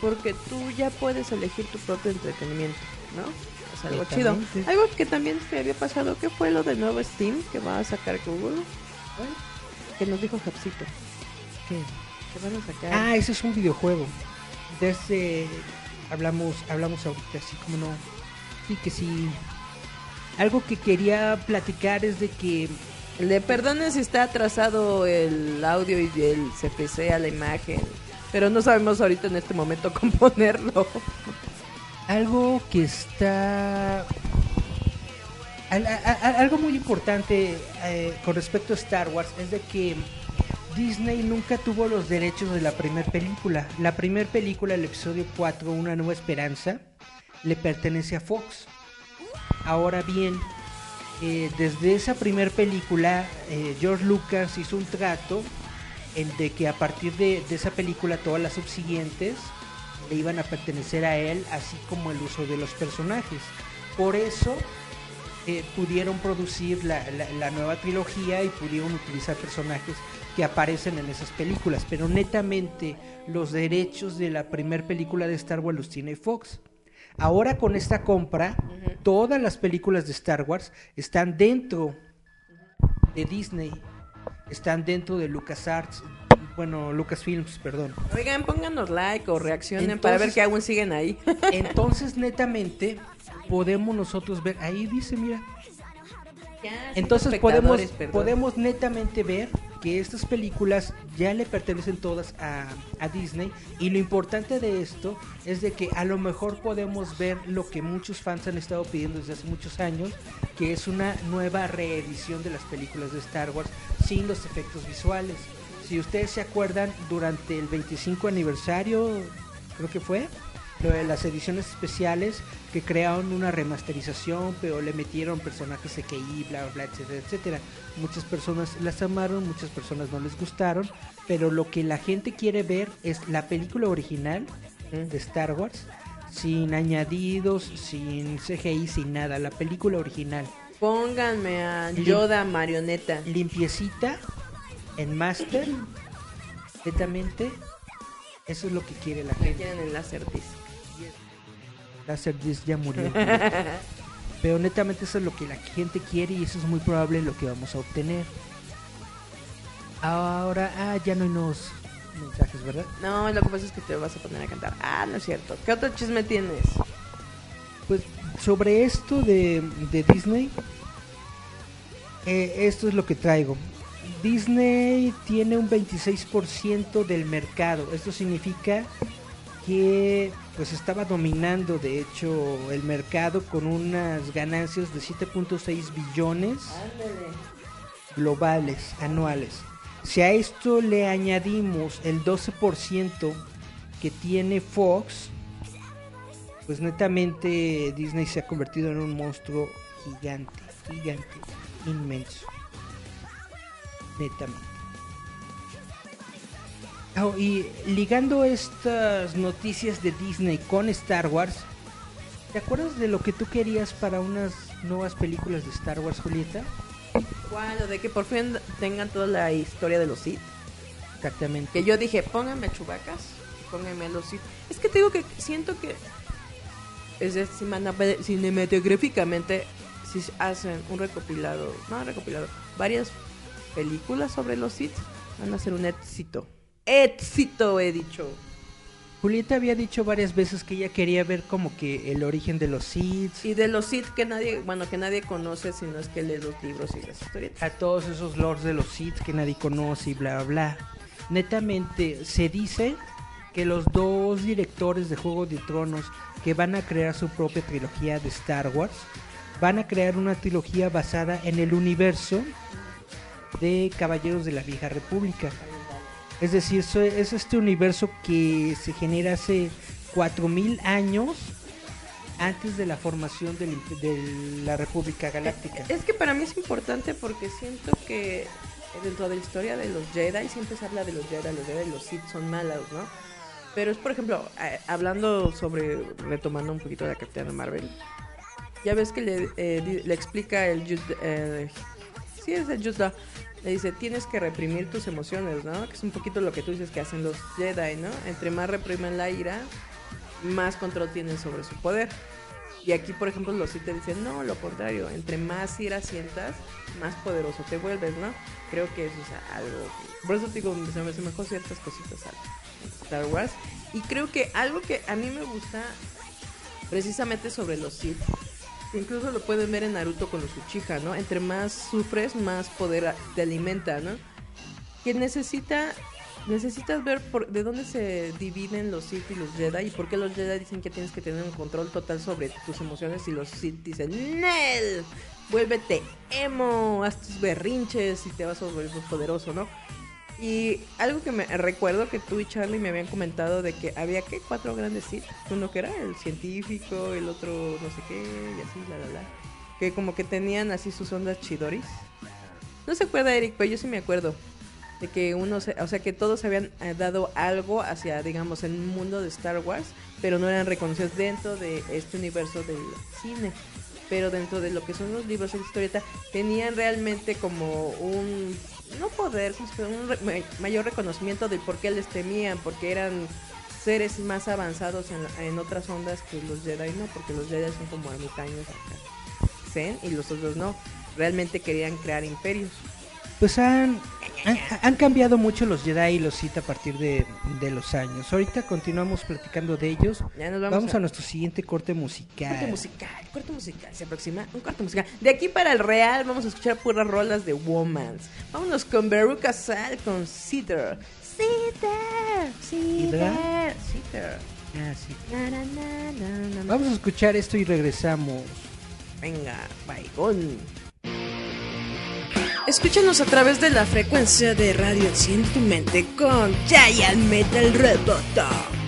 porque tú ya puedes elegir tu propio entretenimiento, ¿no? Es algo chido. Algo que también se había pasado, ¿qué fue lo del nuevo Steam que va a sacar Google? Que nos dijo Japsito, ¿Qué? que van a sacar. Ah, ese es un videojuego. Desde hablamos hablamos ahorita así como no. Sí que sí. Algo que quería platicar es de que Le perdonen si está atrasado el audio y el CPC a la imagen, pero no sabemos ahorita en este momento componerlo. Algo que está algo muy importante eh, con respecto a Star Wars es de que Disney nunca tuvo los derechos de la primera película. La primera película, el episodio 4, Una Nueva Esperanza, le pertenece a Fox. Ahora bien, eh, desde esa primera película, eh, George Lucas hizo un trato en de que a partir de esa película todas las subsiguientes le iban a pertenecer a él, así como el uso de los personajes. Por eso eh, pudieron producir la, la- la nueva trilogía y pudieron utilizar personajes que aparecen en esas películas, pero netamente los derechos de la primera película de Star Wars los tiene Fox. Ahora con esta compra, todas las películas de Star Wars están dentro de Disney, están dentro de LucasArts, bueno, Lucasfilms, perdón. Oigan, pónganos like o reaccionen Entonces- para ver que aún siguen ahí. Entonces, netamente, podemos nosotros ver, ahí dice, mira, entonces podemos, perdón. podemos netamente ver que estas películas ya le pertenecen todas a, a Disney y lo importante de esto es de que a lo mejor podemos ver lo que muchos fans han estado pidiendo desde hace muchos años, que es una nueva reedición de las películas de Star Wars sin los efectos visuales. Si ustedes se acuerdan, durante el 25 aniversario, creo que fue, lo de las ediciones especiales que crearon una remasterización, pero le metieron personajes CGI, bla, bla, bla, etcétera, etcétera. Muchas personas las amaron, muchas personas no les gustaron, pero lo que la gente quiere ver es la película original de Star Wars, sin añadidos, sin CGI, sin nada, la película original, Pónganme a Yoda marioneta. limpiecita, en master, netamente, eso es lo que quiere la gente. quieren el láser disc. Láser Disc ya murió. Pero netamente eso es lo que la gente quiere y eso es muy probable lo que vamos a obtener. Ahora, ah, ya no hay nuevos mensajes, ¿verdad? No, lo que pasa es que te vas a poner a cantar. Ah, no es cierto. ¿Qué otro chisme tienes? Pues sobre esto de, de Disney, eh, esto es lo que traigo. Disney tiene un 26% del mercado. Esto significa que pues estaba dominando de hecho el mercado con unas ganancias de 7.6 billones globales anuales. Si a esto le añadimos el 12% que tiene Fox, pues netamente Disney se ha convertido en un monstruo gigante, gigante, inmenso. Netamente. Oh, y ligando estas noticias de Disney con Star Wars, ¿te acuerdas de lo que tú querías para unas nuevas películas de Star Wars, Julieta? ¿Cuál? O de que por fin tengan toda la historia de los Sith. Exactamente. Que yo dije, pónganme a Chubacas pónganme a los Sith. Es que te digo que siento que es de cinematográficamente si hacen un recopilado, no recopilado, varias películas sobre los Sith van a ser un éxito. Éxito, he dicho. Julieta había dicho varias veces que ella quería ver como que el origen de los Sith, Y de los Sith que nadie, bueno, que nadie conoce si no es que lee los libros y las historietas. a todos esos lords de los Sith que nadie conoce y bla bla bla. Netamente se dice que los dos directores de Juego de Tronos que van a crear su propia trilogía de Star Wars van a crear una trilogía basada en el universo de Caballeros de la Vieja República. Es decir, es este universo que se genera hace 4000 años antes de la formación de la República Galáctica. Es que para mí es importante porque siento que dentro de la historia de los Jedi siempre se habla de los Jedi, los Jedi los Sith son malos, ¿no? Pero es, por ejemplo, hablando sobre, retomando un poquito la Capitana Marvel, ya ves que le, eh, explica el eh, sí es el le dice, tienes que reprimir tus emociones, ¿no? Que es un poquito lo que tú dices que hacen los Jedi, ¿no? Entre más reprimen la ira, más control tienen sobre su poder. Y aquí, por ejemplo, los Sith te dicen, no, lo contrario, entre más ira sientas, más poderoso te vuelves, ¿no? Creo que eso es algo... Por eso te digo, se me, se me dejó ciertas cositas a Star Wars. Y creo que algo que a mí me gusta precisamente sobre los Sith, incluso lo pueden ver en Naruto con los Uchiha, ¿no? Entre más sufres, más poder te alimenta, ¿no? Que necesita necesitas ver por, de dónde se dividen los Sith y los Jedi y por qué los Jedi dicen que tienes que tener un control total sobre tus emociones y los Sith dicen ¡Nel! Vuélvete emo, haz tus berrinches y te vas a volver poderoso, ¿no? Y algo que me recuerdo que tú y Charlie me habían comentado de que había que cuatro grandes Sith, uno que era el científico, el otro no sé qué y así, la la la, que como que tenían así sus ondas chidoris. No se acuerda Eric, pero yo sí me acuerdo de que uno, se- o sea, que todos habían eh, dado algo hacia, digamos, el mundo de Star Wars, pero no eran reconocidos dentro de este universo del cine. Pero dentro de lo que son los libros de historieta, tenían realmente como un, no poder, un re- ma- mayor reconocimiento del por qué les temían, porque eran seres más avanzados en, en otras ondas que los Jedi, no, porque los Jedi son como ermitaños acá. Zen y los otros no. Realmente querían crear imperios. Pues han, han, han cambiado mucho los Jedi y los Sith a partir de, de los años. Ahorita continuamos platicando de ellos. Ya nos vamos, Vamos a, a nuestro siguiente corte musical. corte musical. Corte musical. Se aproxima un corte musical. De aquí para el Real vamos a escuchar puras rolas de Womans. Vámonos con Veruca Sal con Cedar. Cedar. Cedar. Cedar. Ah, sí. Na, na, na. Vamos a escuchar esto y regresamos. Venga, baigón. Escúchanos a través de la frecuencia de Radio Enciende tu mente con Giant Metal Roboto.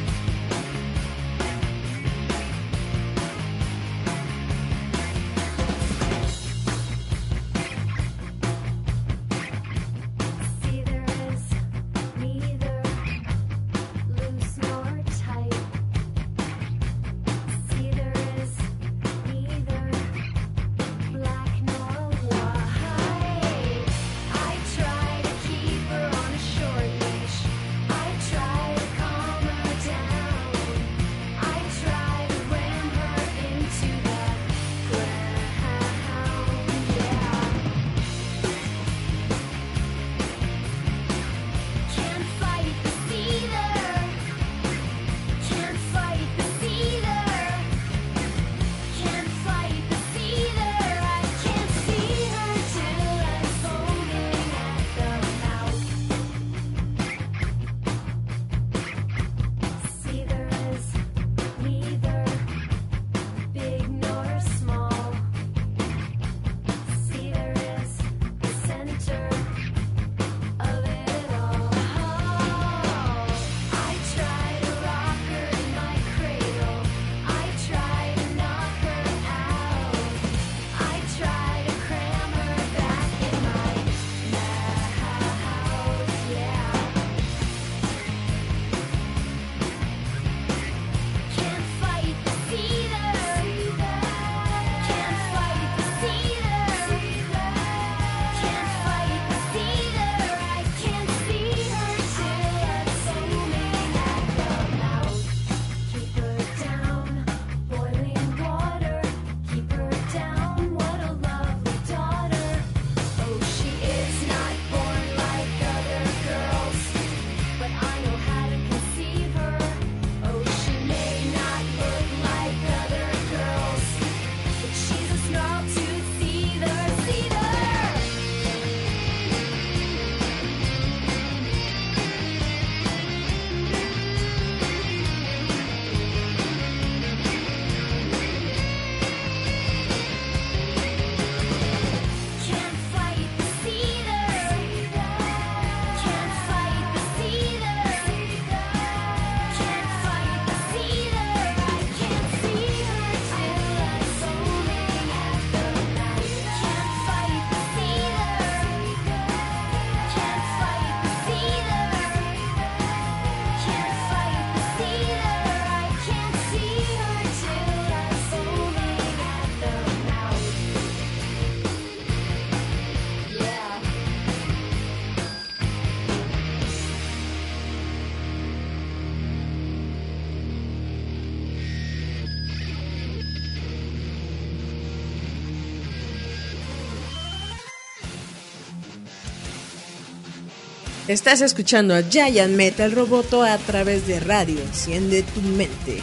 Estás escuchando a Giant Metal Roboto a través de radio. Enciende tu mente.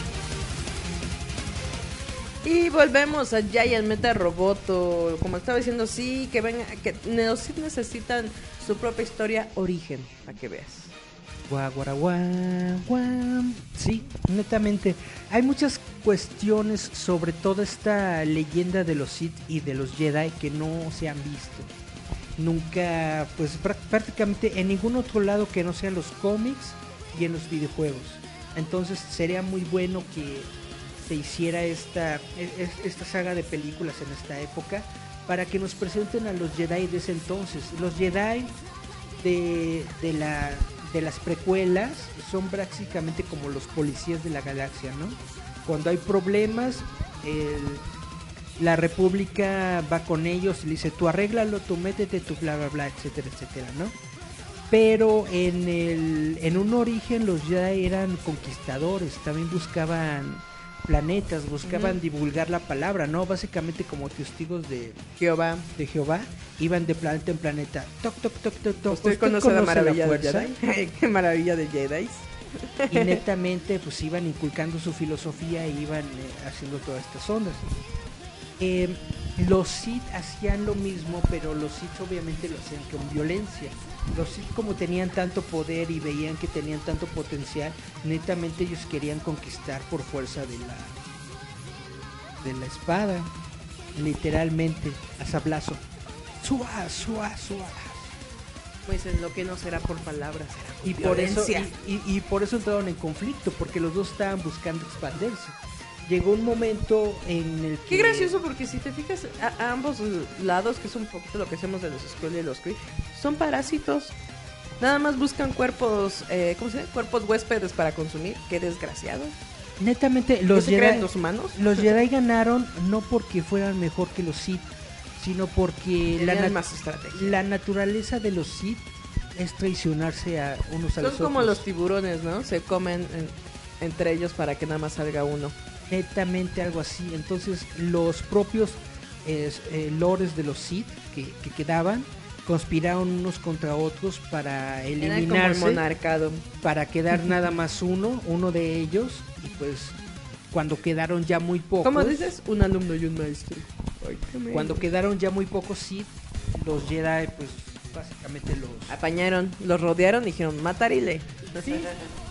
Y volvemos a Giant Metal Roboto. Como estaba diciendo, sí, que venga, que los sí necesitan su propia historia origen, para que veas. Guau, guau. Sí, netamente. Hay muchas cuestiones sobre toda esta leyenda de los Sith y de los Jedi que no se han visto. Nunca, pues prá- prácticamente en ningún otro lado que no sean los cómics y en los videojuegos. Entonces sería muy bueno que se hiciera esta, e- es- esta saga de películas en esta época para que nos presenten a los Jedi de ese entonces. Los Jedi de, de, la, de las precuelas son prácticamente como los policías de la galaxia, ¿no? Cuando hay problemas, el- la República va con ellos y le dice, tú arréglalo, tú métete, tú bla, bla, bla, etcétera, etcétera, ¿no? Pero en, el, en un origen los Jedi eran conquistadores, también buscaban planetas, buscaban divulgar la palabra, ¿no? Básicamente como testigos de, Jehová. de Jehová, iban de planeta en planeta. Toc, toc, toc, toc, toc. ¿Usted conoce, la maravilla de Jedi? ¿Qué maravilla de Jedi? Y netamente, pues iban inculcando su filosofía e iban eh, haciendo todas estas ondas. Eh, los Sith hacían lo mismo, pero los Sith obviamente lo hacían con violencia. Los Sith como tenían tanto poder y veían que tenían tanto potencial, netamente ellos querían conquistar por fuerza de la de la espada, literalmente a sablazo. Suá, suá, suá. Pues en lo que no será por palabras, será por Y por eso violencia. y, y- y por eso entraron en conflicto, porque los dos estaban buscando expandirse. Llegó un momento en el que Qué gracioso porque si te fijas a, a ambos lados, que es un poquito lo que hacemos de los Skull y los Kree, son parásitos. Nada más buscan cuerpos, eh, ¿cómo se dice? Cuerpos huéspedes para consumir. Qué desgraciado. netamente ¿Qué los creen Jedi, los humanos? los Jedi ganaron no porque fueran mejor que los Sith, sino porque la, Tenían nat- más estrategia. la naturaleza de los Sith es traicionarse a unos a Son los como otros. los tiburones, ¿no? Se comen en- entre ellos para que nada más salga uno. Netamente algo así. Entonces los propios eh, eh, lores de los Sith que, que quedaban conspiraron unos contra otros para como el para quedar nada más uno, uno de ellos y pues cuando quedaron ya muy pocos, ¿Cómo dices? Un alumno y un maestro. Cuando quedaron ya muy pocos Sith, los Jedi pues básicamente los Apañaron, los rodearon y dijeron, matarile.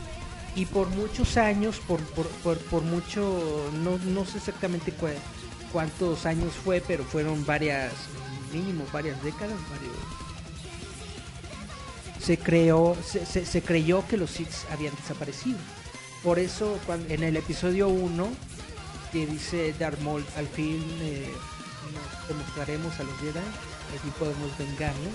y por muchos años, por, por, por, por mucho, no, no sé exactamente cuántos años fue, pero fueron varias, mínimo varias décadas, varios. Se creó, se, se, creyó que los Sith habían desaparecido. Por eso cuando, en el episodio 1 que dice Darth Maul, al fin eh, nos demostraremos a los Jedi, aquí podemos vengarnos,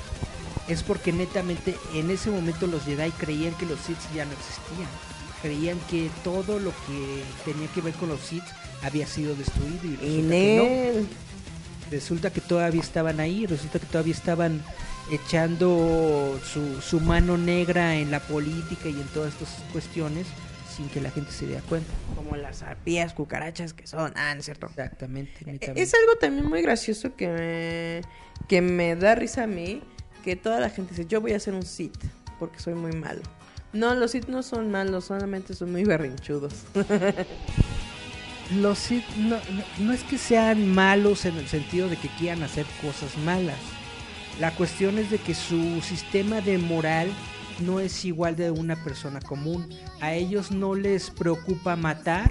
es porque netamente en ese momento los Jedi creían que los Sith ya no existían. Creían que todo lo que tenía que ver con los Sith había sido destruido y resulta que no resulta que todavía estaban ahí, resulta que todavía estaban echando su, su mano negra en la política y en todas estas cuestiones sin que la gente se dé cuenta. Como las arpías, cucarachas que son. Ah, no es cierto. Exactamente. Netamente. Es algo también muy gracioso que me, que me da risa a mí, que toda la gente dice, yo voy a ser un Sith, porque soy muy malo. No, los Sith no son malos, solamente son muy berrinchudos. Los Sith no, es que sean malos en el sentido de que quieran hacer cosas malas. La cuestión es de que su sistema de moral no es igual de una persona común. A ellos no les preocupa matar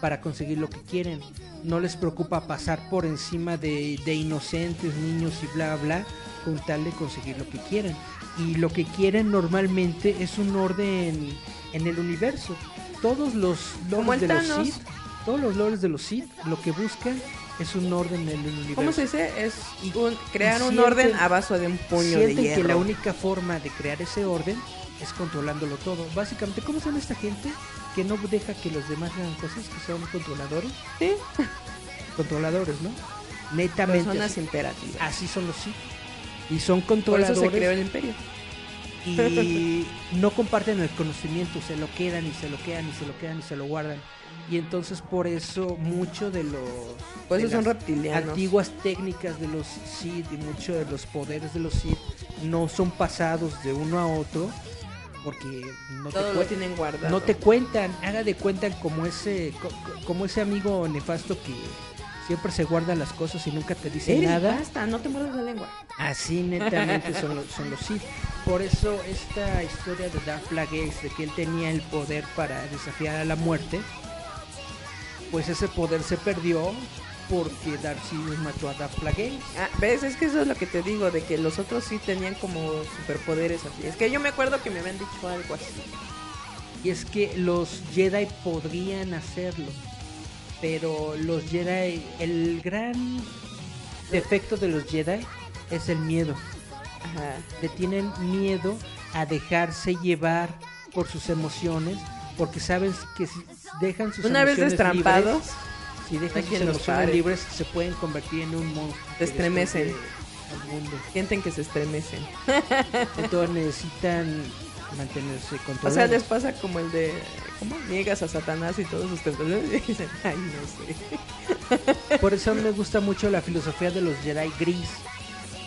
para conseguir lo que quieren. No les preocupa pasar por encima de, de inocentes, niños y bla bla con tal de conseguir lo que quieren. Y lo que quieren normalmente es un orden en el universo. Todos los lores de los. Sith, todos los lores de los Sith, lo que buscan es un orden en el universo. ¿Cómo se dice? Es un- crear un orden a base de un puño de Sienten que hierro. la única forma de crear ese orden es controlándolo todo. Básicamente, ¿cómo son esta gente que no deja que los demás hagan cosas que son controladores? Sí, Controladores, ¿no? Netamente. personas así, imperativas. así son los sí. Y son Por eso controladores. se creó el imperio. y no comparten el conocimiento, se lo quedan y se lo quedan y se lo quedan y se lo guardan. Y entonces por eso mucho de los Por eso son las reptilianos. antiguas técnicas de los Sith y mucho de los poderes de los Sith no son pasados de uno a otro porque no te lo cue- tienen guardado. no te cuentan, haga de cuenta como ese co- co- como ese amigo nefasto que siempre se guarda las cosas y nunca te dice nada. basta, no te muerdas la lengua. Así netamente son los, son los Sith. Por eso esta historia de Darth Plagueis, de que él tenía el poder para desafiar a la muerte, pues ese poder se perdió porque Darth Sidious mató a Darth Plagueis. Ah, ¿Ves? Es que eso es lo que te digo, de que los otros sí tenían como superpoderes así. Es que yo me acuerdo que me habían dicho algo así. Y es que los Jedi podrían hacerlo, pero los Jedi, el gran defecto de los Jedi es el miedo. Ajá. le tienen miedo a dejarse llevar por sus emociones porque sabes que si dejan sus Una vez emociones destrampados, libres, si dejan sus emociones libres se pueden convertir en un monstruo que estremecen. sienten que se estremecen. entonces necesitan mantenerse O sea, controlados les pasa como el de, ¿cómo? Niegas a Satanás y todos sus templos. Y dicen, ay, no sé. por eso me gusta mucho la filosofía de los Jedi gris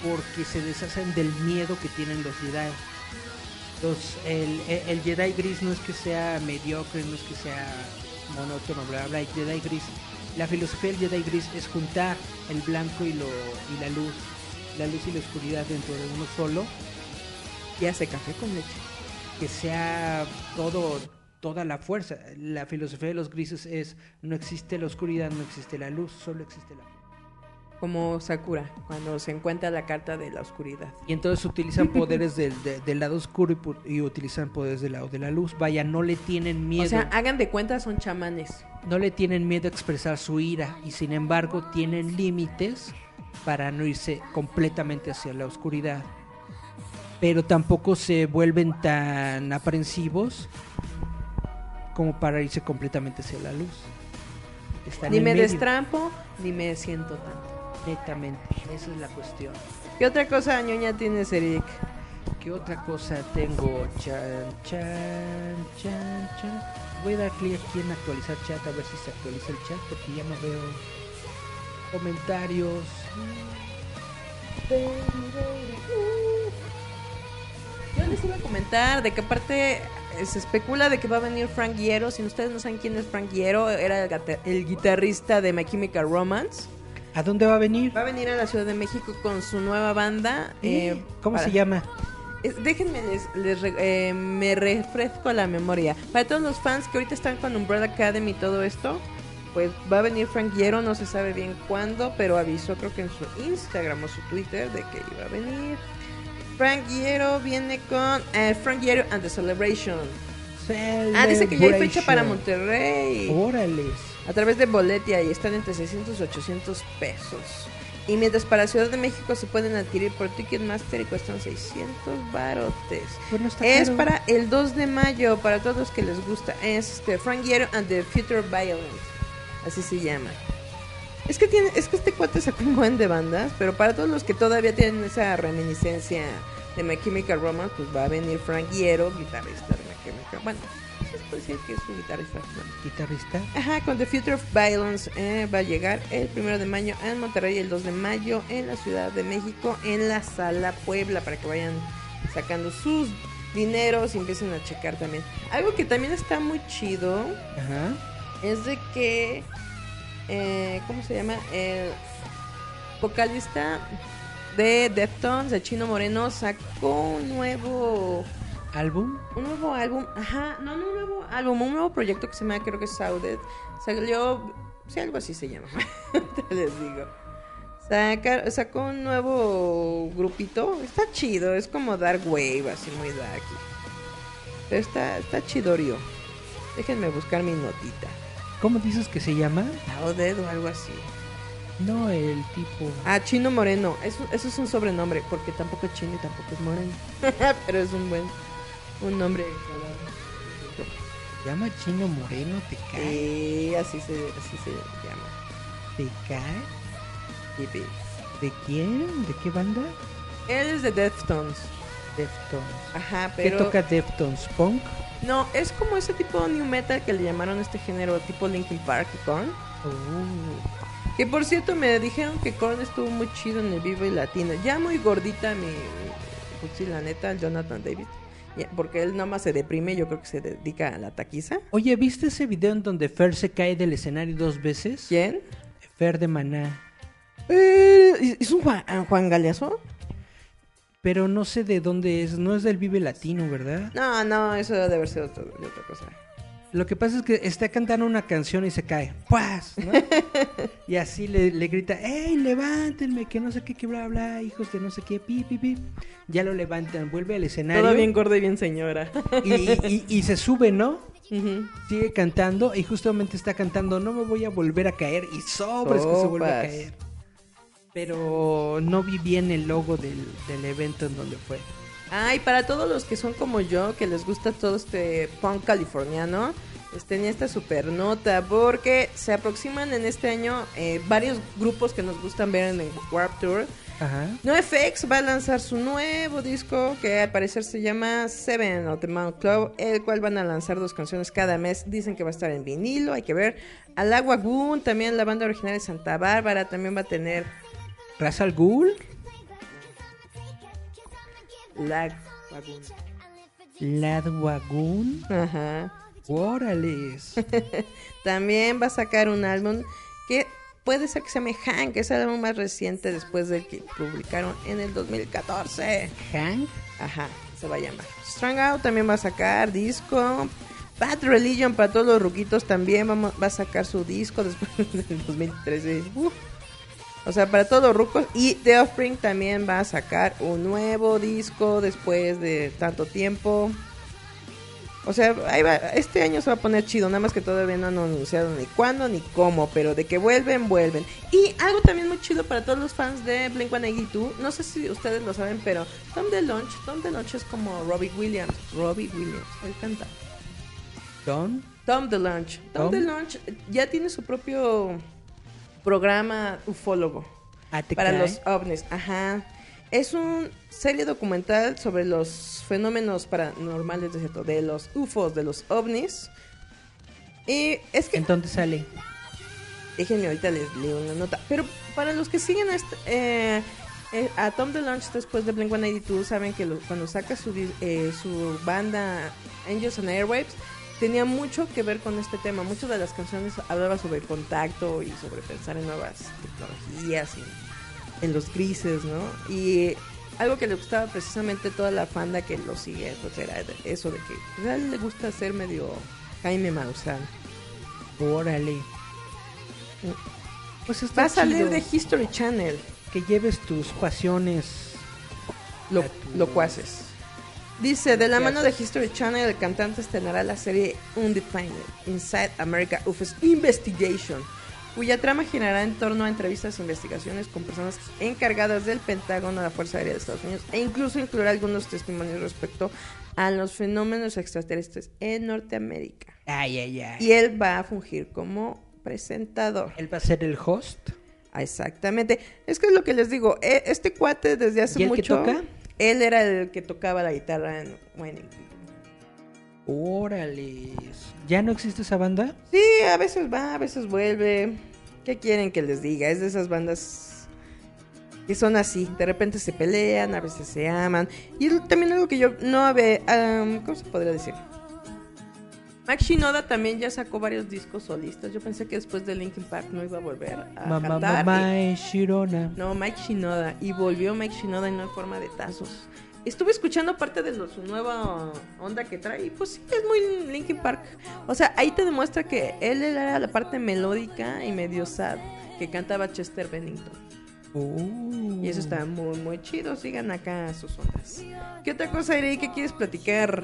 porque se deshacen del miedo que tienen los Jedi Los, el, el- Jedi gris no es que sea mediocre, no es que sea monótono, bla, bla, bla. El Jedi gris, la filosofía del Jedi gris es juntar el blanco y, lo, y la luz, la luz y la oscuridad dentro de uno solo, Y hace café con leche. Que sea todo, toda la fuerza. La filosofía de los grises es no existe la oscuridad, no existe la luz, solo existe la. Como Sakura, cuando se encuentra la carta de la oscuridad. Y entonces utilizan poderes del, de- del lado oscuro y, y utilizan poderes del lado de la luz. Vaya, no le tienen miedo. O sea, hagan de cuenta, son chamanes. no le tienen miedo a expresar su ira y sin embargo tienen límites para no irse completamente hacia la oscuridad. Pero tampoco se vuelven tan aprensivos como para irse completamente hacia la luz. Están Ni me medio, destrampo, ni me siento tanto. netamente. Esa es la cuestión. ¿Qué otra cosa ñoña tienes, Eric? ¿Qué otra cosa tengo? Chan, chan, chan, chan. Voy a dar clic aquí en actualizar chat a ver si se actualiza el chat porque ya no veo comentarios. Yo les iba a comentar de que aparte eh, se especula de que va a venir Frank Hierro. Si ustedes no saben quién es Frank Hierro, era el, guitarrista de My Chemical Romance. ¿A dónde va a venir? Va a venir a la Ciudad de México con su nueva banda. eh, ¿Cómo para- se llama? Déjenme, les, les eh, me refresco la memoria. Para todos los fans que ahorita están con Umbrella Academy y todo esto, pues va a venir Frank Hierro, no se sabe bien cuándo, pero avisó creo que en su Instagram o su Twitter de que iba a venir. Frank Hierro viene con eh, Frank Hierro and the Celebration. Ah, dice que ya hay fecha para Monterrey. Órales. A través de Boletia y están entre 600 y 800 pesos. Y mientras para Ciudad de México se pueden adquirir por Ticketmaster y cuestan 600 barotes. Bueno, está Es caro. para el 2 de mayo, para todos los que les gusta. Es este, Frank Hierro and the Future Violence. Así se llama. Es que tiene, es que este cuate sacó un buen de bandas, pero para todos los que todavía tienen esa reminiscencia de My Chemical Romance, pues va a venir Frank Hierro, guitarrista de My Chemical. Bueno, puede decir que es su guitarrista. ¿no? Guitarrista. Ajá, con The Future of Violence eh, va a llegar el primero de mayo en Monterrey, el 2 de mayo en la Ciudad de México, en la Sala Puebla, para que vayan sacando sus dineros y empiecen a checar también. Algo que también está muy chido Ajá. es de que, eh, ¿cómo se llama? El vocalista de Deftones, de Chino Moreno, sacó un nuevo ¿Álbum? un nuevo álbum, ajá, no, no un nuevo álbum, un nuevo proyecto que se llama, creo que es Sauded. Salió, sí, algo así se llama, te les digo. Saca- sacó un nuevo grupito, está chido, es como Dark Wave, así muy dark. Pero está, está chidorio. Déjenme buscar mi notita. ¿Cómo dices que se llama? Sauded o algo así. No, el tipo. Ah, Chino Moreno, eso, eso es un sobrenombre, porque tampoco es chino y tampoco es moreno. Pero es un buen, un nombre. Se llama Chino Moreno, ¿te cae? Sí, así se, así se llama. ¿Te cae? ¿De quién? ¿De qué banda? Él es de Deftones. Deftones. Ajá, ¿Qué pero... toca Deftones? ¿Punk? No, es como ese tipo new metal que le llamaron este género, tipo Linkin Park y Korn. Uh, Que por cierto me dijeron que Korn estuvo muy chido en el vivo y latino. Ya muy gordita mi, pues sí, la neta, el Jonathan David. Porque él nomás se deprime, yo creo que se dedica a la taquiza. Oye, ¿viste ese video en donde Fer se cae del escenario dos veces? ¿Quién? Fer de Maná. Eh, ¿Es un Juan, Juan Galeazo? Pero no sé de dónde es, no es del Vive Latino, ¿verdad? No, no, eso debe haber sido otro- de otra cosa. Lo que pasa es que está cantando una canción y se cae. ¡Paz! ¿no? y así le, le grita, ¡Ey, levántenme! Que no sé qué, que bla, bla, hijos de no sé qué, pi, pi, pi. Ya lo levantan, vuelve al escenario. Todo bien gordo y bien señora. y, y- y se sube, ¿no? Sigue cantando y justamente está cantando, no me voy a volver a caer. Y sobres que se vuelve a caer. Pero no vi bien el logo del, del evento en donde fue. Ah, y para todos los que son como yo, que les gusta todo este punk californiano, les tenía esta super nota, porque se aproximan en este año eh, varios grupos que nos gustan ver en el Warp Tour. Ajá. NoFX va a lanzar su nuevo disco que al parecer se llama Seven of the Mount Club, el cual van a lanzar dos canciones cada mes. Dicen que va a estar en vinilo, hay que ver. Al Agua Goon, también la banda original de Santa Bárbara, también va a tener Ra's al Ghul, la Goon. Ladwagun, Ajá. órales. También va a sacar un álbum que puede ser que se llame Hank, que es el álbum más reciente después del que publicaron en el 2014. Hank, Ajá, se va a llamar. Strung Out también va a sacar disco. Bad Religion para todos los ruquitos también vamos- va a sacar su disco después del 2013. Uf. O sea, para todos los rucos. Y The Offspring también va a sacar un nuevo disco después de tanto tiempo. O sea, ahí va- este año se va a poner chido, nada más que todavía no han anunciado ni cuándo ni cómo, pero de que vuelven, vuelven. Y algo también muy chido para todos los fans de Blink-182, no sé si ustedes lo saben, pero Tom DeLonge, Tom DeLonge es como Robbie Williams, Robbie Williams, él canta. Don, Tom DeLonge. Tom, Tom. DeLonge ya tiene su propio programa ufólogo ah, para los ovnis. Ajá. Es un serie documental sobre los fenómenos paranormales, es cierto, de los UFOs, de los ovnis. Y es que ¿En dónde sale? Déjenme ahorita les leo una nota. Pero para los que siguen a, este- eh, eh, a Tom DeLonge después de Blink-182, saben que lo- cuando saca su, eh, su banda Angels and Airwaves, tenía mucho que ver con este tema. Muchas de las canciones hablaban sobre el contacto y sobre pensar en nuevas tecnologías y en los grises, ¿no? Y algo que le gustaba precisamente a toda la banda que lo sigue, pues era eso de que pues, a él le gusta ser medio Jaime Maussan. Órale. Pues está Va a salir de History Channel. que lleves tus pasiones. lo, tu- locuaces. Dice, de la ¿Qué mano de? History Channel, el cantante estrenará la serie Undefined, Inside America UFOs Investigation, cuya trama girará en torno a entrevistas e investigaciones con personas encargadas del Pentágono, la Fuerza Aérea de Estados Unidos, e incluso incluirá algunos testimonios respecto a los fenómenos extraterrestres en Norteamérica. Ay, ay, ay. Y él va a fungir como presentador. Él va a ser el host. Ah, Exactamente. Es que es lo que les digo. e- Este cuate desde hace ¿Y el que mucho. toca? Él era el que tocaba la guitarra en Winning. Órale. ¿Ya no existe esa banda? Sí, a veces va, a veces vuelve. ¿Qué quieren que les diga? Es de esas bandas que son así. De repente se pelean, a veces se aman. Y también algo que yo no había. am, ¿Cómo se podría decir? Max Shinoda también ya sacó varios discos solistas. Yo pensé que después de Linkin Park no iba a volver a Mamá, cantar. mamá, es Shirona. No, Mike Shinoda. Y volvió Mike Shinoda y no en forma de tazos. Estuve escuchando parte de lo- su nueva onda que trae. Y pues sí, es muy Linkin Park. O sea, ahí te demuestra que él era la parte melódica y medio sad que cantaba Chester Bennington. Uh. Y eso está muy, muy chido. Sigan acá sus ondas. ¿Qué otra cosa, Irene, que quieres platicar?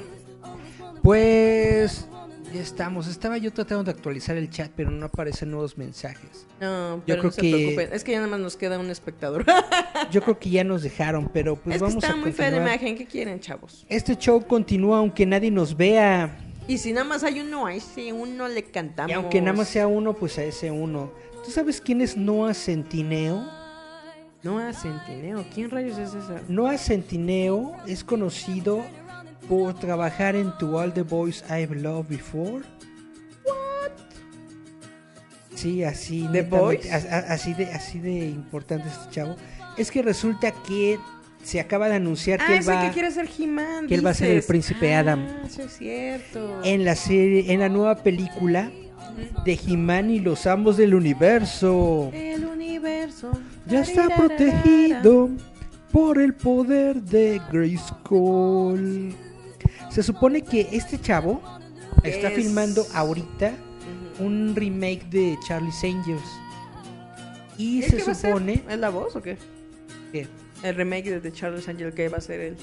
Pues ya estamos. Estaba yo tratando de actualizar el chat, pero no aparecen nuevos mensajes. No, pero creo no se que- preocupen. Es que ya nada más nos queda un espectador. Yo creo que ya nos dejaron, pero pues es que vamos está a muy fea la imagen. ¿Qué quieren, chavos? Este show continúa aunque nadie nos vea. Y si nada más hay uno, a ese uno le cantamos. Y aunque nada más sea uno, pues a ese uno. ¿Tú sabes quién es Noah Centineo? Noah Centineo. ¿Quién rayos es esa? Noah Centineo es conocido por trabajar en To All the Boys I've Loved Before. Sí, así. ¿The Boys? Así de, así de importante este chavo. Es que resulta que se acaba de anunciar que Ah, él va que quiere ser He-Man. que él va a ser el príncipe Ah, Adam. Eso es cierto. en la serie, en la nueva película de He-Man y los ambos del universo. El universo. Ya está protegido por el poder de Grayskull. Se supone que este chavo está Es- filmando ahorita un remake de Charlie's Angels. Y ¿Es se supone ¿Es la voz o qué? que, El remake de The Charles Angel que va a ser él.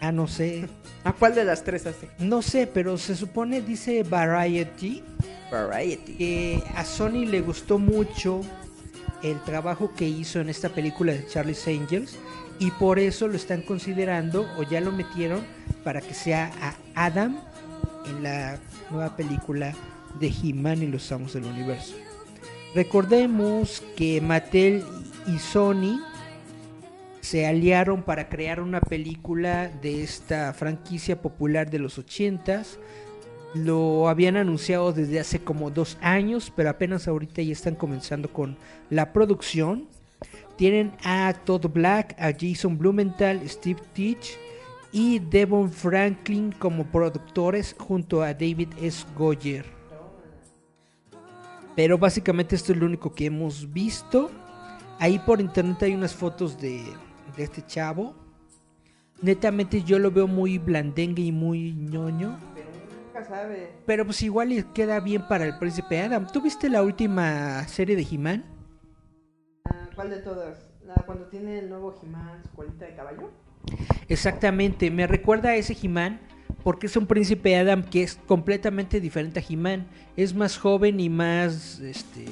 ah, no sé, ¿A cuál de las tres hace? no sé, pero se supone, dice Variety, Variety. que a Sony le gustó mucho el trabajo que hizo en esta película de Charlie's Angels y por eso lo están considerando o ya lo metieron para que sea a Adam en la nueva película de He-Man y los Amos del Universo. Recordemos que Mattel y Sony se aliaron para crear una película de esta franquicia popular de los 80s. Lo habían anunciado desde hace como dos años, pero apenas ahorita ya están comenzando con la producción. Tienen a Todd Black, a Jason Blumenthal, Steve Teach y Devon Franklin como productores junto a David S. Goyer. Pero básicamente esto es lo único que hemos visto. Ahí por internet hay unas fotos de, de este chavo. Netamente yo lo veo muy blandengue y muy ñoño. Nunca sabe. Pero pues igual queda bien para el príncipe Adam. ¿Tú viste la última serie de He-Man? Ah, ¿Cuál de todas? La, cuando tiene el nuevo He-Man, su colita de caballo. Exactamente, me recuerda a ese He-Man porque es un príncipe Adam que es completamente diferente a He-Man. Es más joven y más, este,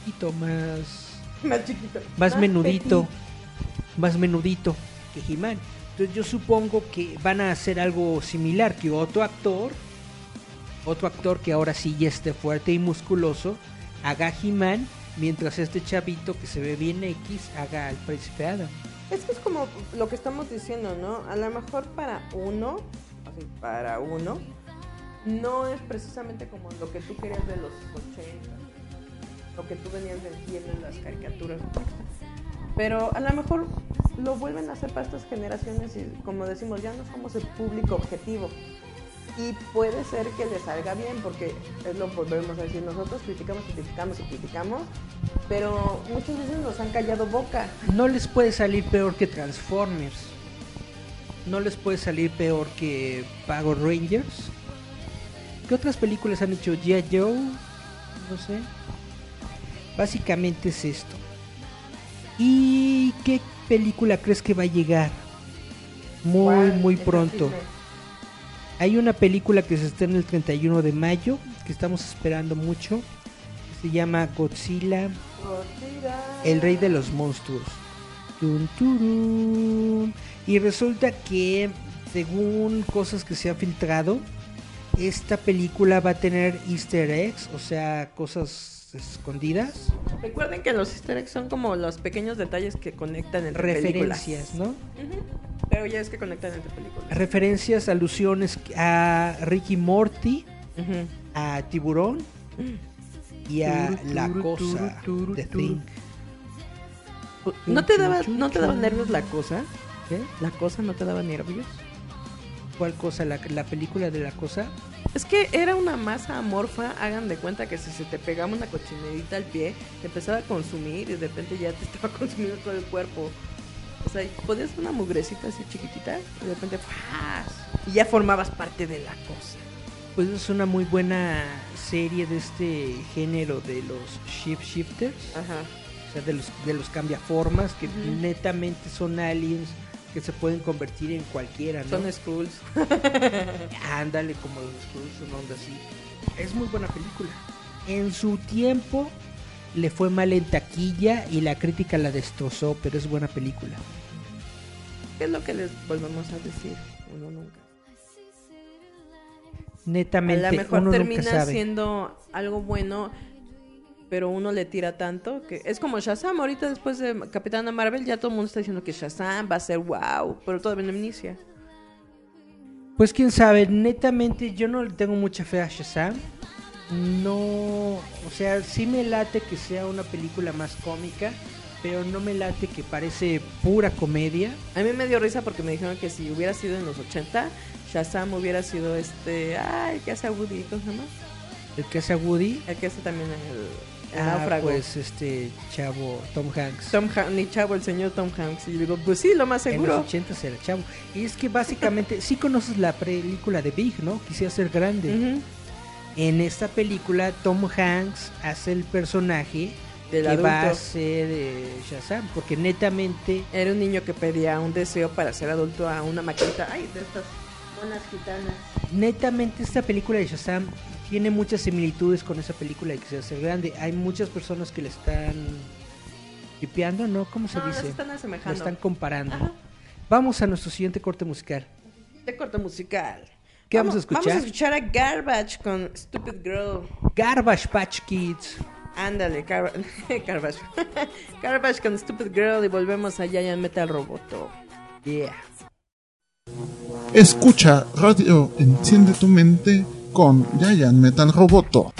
poquito más, Más chiquito. más menudito, petit. más menudito que He-Man. Entonces yo supongo que van a hacer algo similar, que otro actor, otro actor que ahora sí ya esté fuerte y musculoso, haga He-Man, mientras este chavito que se ve bien X haga al príncipe Adam. Es que es como lo que estamos diciendo, ¿no? A lo mejor para uno, así, para uno, no es precisamente como lo que tú querías de los 80, lo que tú venías viendo en las caricaturas. Pero a lo mejor lo vuelven a hacer para estas generaciones y como decimos, ya no somos el público objetivo. Y puede ser que le salga bien, porque es lo que volvemos a decir, nosotros criticamos y criticamos y criticamos, pero muchas veces nos han callado boca. No les puede salir peor que Transformers. No les puede salir peor que Power Rangers. ¿Qué otras películas han hecho? G.I. Joe. No sé. Básicamente es esto. ¿Y qué película crees que va a llegar? Muy, muy pronto. Hay una película que se estrena el 31 de mayo, que estamos esperando mucho. Se llama Godzilla, el rey de los monstruos. Turun. Y resulta que, según cosas que se han filtrado, esta película va a tener easter eggs, o sea, cosas escondidas, Recuerden que los easter eggs son como los pequeños detalles que conectan entre películas. referencias, ¿no? Ujú. Pero ya es que conectan entre películas. Referencias, alusiones a Ricky Morty, a Tiburón y a Turu, La turu, Cosa, turu, The. Thing. ¿No te daba, no te daba nervios la cosa? ¿Qué? ¿La cosa no te daba nervios? ¿Cuál cosa? ¿La, la película de La Cosa? Es que era una masa amorfa, hagan de cuenta que si se te pegaba una cochinerita al pie, te empezaba a consumir y de repente ya te estaba consumiendo todo el cuerpo. O sea, podías una mugrecita así chiquitita y de repente ¡fas! y ya formabas parte de la cosa. Pues es una muy buena serie de este género de los shift shifters. Ajá. O sea, de los, de los cambiaformas que netamente son aliens que se pueden convertir en cualquiera, ¿no? Son schools. Ándale, como los Skrulls, una onda así. Es muy buena película. En su tiempo le fue mal en taquilla y la crítica la destrozó, pero es buena película. ¿Qué es lo que les volvemos a decir? Uno nunca. A Netamente, lo mejor uno termina nunca sabe. siendo algo bueno pero uno le tira tanto que es como Shazam. Ahorita después de Capitana Marvel ya todo el mundo está diciendo que Shazam va a ser wow, pero todavía no inicia. Pues quién sabe, netamente yo no le tengo mucha fe a Shazam. No, o sea, sí me late que sea una película más cómica, pero no me late que parece pura comedia. A mí me dio risa porque me dijeron que si hubiera sido en los 80, Shazam hubiera sido este, ay, ¿qué hace a Woody? ¿Cómo se llama? El que hace a Woody, El que hace también el, el ah, náufrago. pues este chavo Tom Hanks. Tom Han- ni chavo, el señor Tom Hanks. Y yo digo, pues sí, lo más En seguro. los 80 era chavo. Y es que básicamente, sí conoces la película de Big, ¿no? Quisiera ser grande. Ujú. En esta película, Tom Hanks hace el personaje Del que va a adulto. ser eh, Shazam, porque netamente Era un niño que pedía un deseo para ser adulto a una maquinita. Ay, de estas monas gitanas. netamente esta película de Shazam tiene muchas similitudes con esa película de Quisiera ser grande. Hay muchas personas que le están tripeando, ¿no? ¿Cómo se No, las dice? están Lo asemejando. están comparando. Ajá. Vamos a nuestro siguiente corte musical. De corte musical. ¿Qué vamos a escuchar? Vamos a escuchar a Garbage con Stupid Girl. Garbage Patch Kids. Ándale, Gar- Garbage. Garbage con Stupid Girl y volvemos a Giant Metal Roboto. Yeah. Escucha Radio Enciende tu mente con Giant Metal Roboto.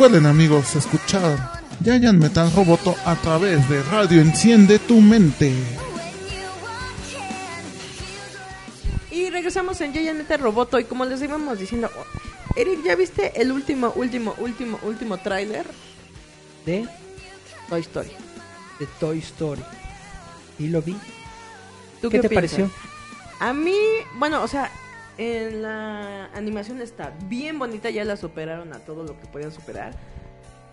Recuerden amigos escuchar Giant Metal Roboto a través de Radio Enciende tu mente. Y regresamos en Giant Metal Roboto y como les íbamos diciendo, oh, Eric, ¿ya viste el último, último, último, último tráiler? De, Toy Story. de Toy Story. Y lo vi. ¿Tú ¿Qué, te piensas? pareció? A mí, bueno, o sea, en la animación está bien bonita, ya la superaron a todo lo que podían superar.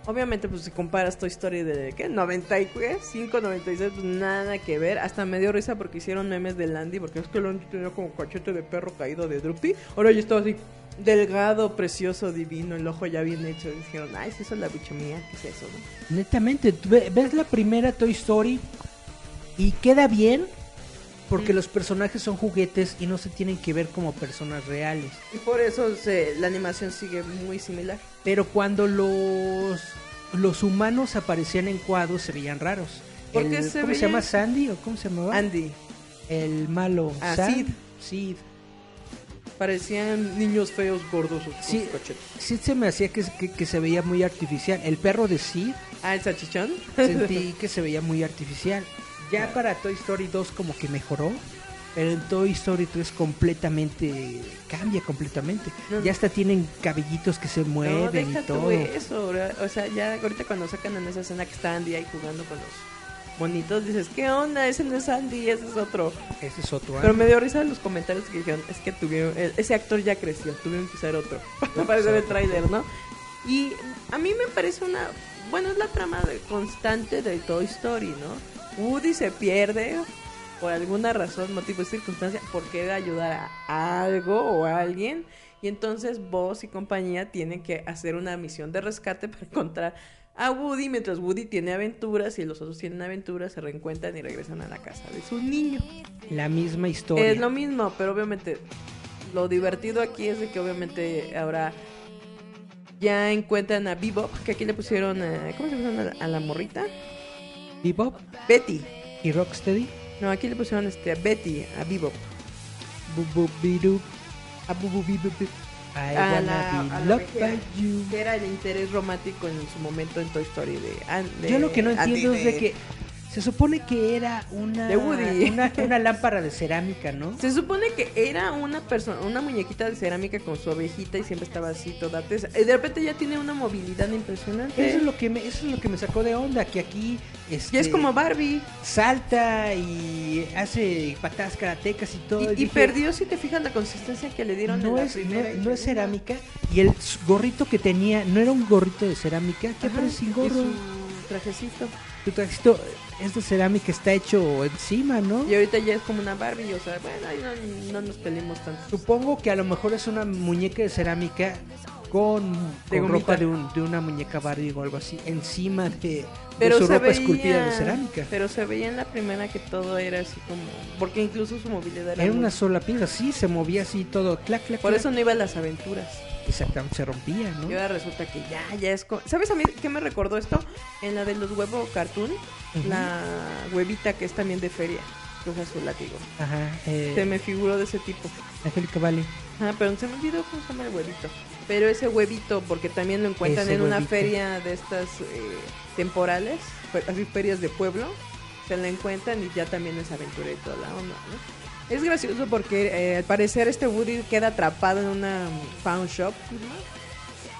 Obviamente, pues si comparas Toy Story de, ¿qué? 95, 96, pues nada que ver. Hasta me dio risa porque hicieron memes de Landy, porque es que Landy tenía como cachete de perro caído de Droopy. Ahora ya estaba así, delgado, precioso, divino, el ojo ya bien hecho. Y dijeron, ay, si eso es la bicho mía, ¿qué es eso, no? Netamente, ves la primera Toy Story y queda bien porque Mm. los personajes son juguetes y no se tienen que ver como personas reales. Y por eso se- la animación sigue muy similar. Pero cuando los los humanos aparecían en cuadros se veían raros. Se ¿Cómo se llama Sandy o cómo se llamaba? Andy, El malo. Ah, Sam- Sid. Sid. parecían niños feos gordos. Sí, cachetes. sí se me hacía que, que, que se veía muy artificial. El perro de Sid Ah, el salchichón. sentí que se veía muy artificial. Ya para Toy Story 2 como que mejoró, pero en Toy Story 3 completamente cambia completamente. No, Ya hasta tienen cabellitos que se No, mueven deja y todo. eso, bro. o sea, ya ahorita cuando sacan en esa escena que está Andy ahí jugando con los monitos, dices, ¿qué onda? Ese no es Andy, ese es otro. Ese es otro Pero año. me dio risa los comentarios que dijeron, es que tuvieron, el- ese actor ya creció, tuvieron que usar otro. Para parecer el tráiler, ¿no? Y a mí me parece una, bueno, es la trama de- constante de Toy Story, ¿no? Woody se pierde por alguna razón, motivo y circunstancia, por querer ayudar a algo o a alguien. Y entonces vos y compañía tienen que hacer una misión de rescate para encontrar a Woody, mientras Woody tiene aventuras y los otros tienen aventuras, se reencuentran y regresan a la casa de su niño. La misma historia. Es lo mismo, pero obviamente lo divertido aquí es de que obviamente ahora ya encuentran a Bebop, que aquí le pusieron, a- ¿cómo se pusieron a la, a la morrita? Bebop Betty. y Rocksteady. No, aquí le pusieron este, a Betty, a Bebop. Bububidu, a bububidu, I A wanna la- be a la loved vejera, by you. Que era el interés romántico en su momento en Toy Story de, de Yo lo que no entiendo es de que se supone que era una, De Woody. una, una lámpara de cerámica, ¿no? Se supone que era una persona, una muñequita de cerámica con su ovejita y siempre estaba así toda tesa. De repente ya tiene una movilidad impresionante. Eso es lo que me, eso es lo que me sacó de onda, que aquí este, Y es como Barbie. salta y hace patadas karatecas y todo. Y, y dije, perdió, si te fijas, la consistencia que le dieron en No la es, primera no, es cerámica y el gorrito que tenía no era un gorrito de cerámica, que parece sin gorro. su trajecito. Tu trajecito es de cerámica, está hecho encima, ¿no? Y ahorita ya es como una Barbie, o sea, bueno, ahí no, no nos peleemos tanto. Supongo que a lo mejor es una muñeca de cerámica con, De con ropa de, un- de una muñeca Barbie o algo así, encima de, de su ropa veía, esculpida de cerámica. Pero se veía en la primera que todo era así como... Porque incluso su movilidad era... Era muy- una sola pieza, sí, se movía así todo, clac, clac, Por clac. eso no iba a las aventuras. Se rompía, ¿no? Y ahora resulta que ya, ya es... co- ¿Sabes a mí qué me recordó esto? En la de los huevos cartoon, la huevita que es también de feria, que usa su látigo. Ajá, eh, Se me figuró de ese tipo. Angélica Vale. Ah, pero se me olvidó cómo se llama el huevito. Pero ese huevito, porque también lo encuentran Ese en una feria de estas eh, temporales, así ferias de pueblo, se la encuentran y ya también es aventura y toda la onda, ¿no? Es gracioso porque eh, al parecer este Woody queda atrapado en una pawn shop.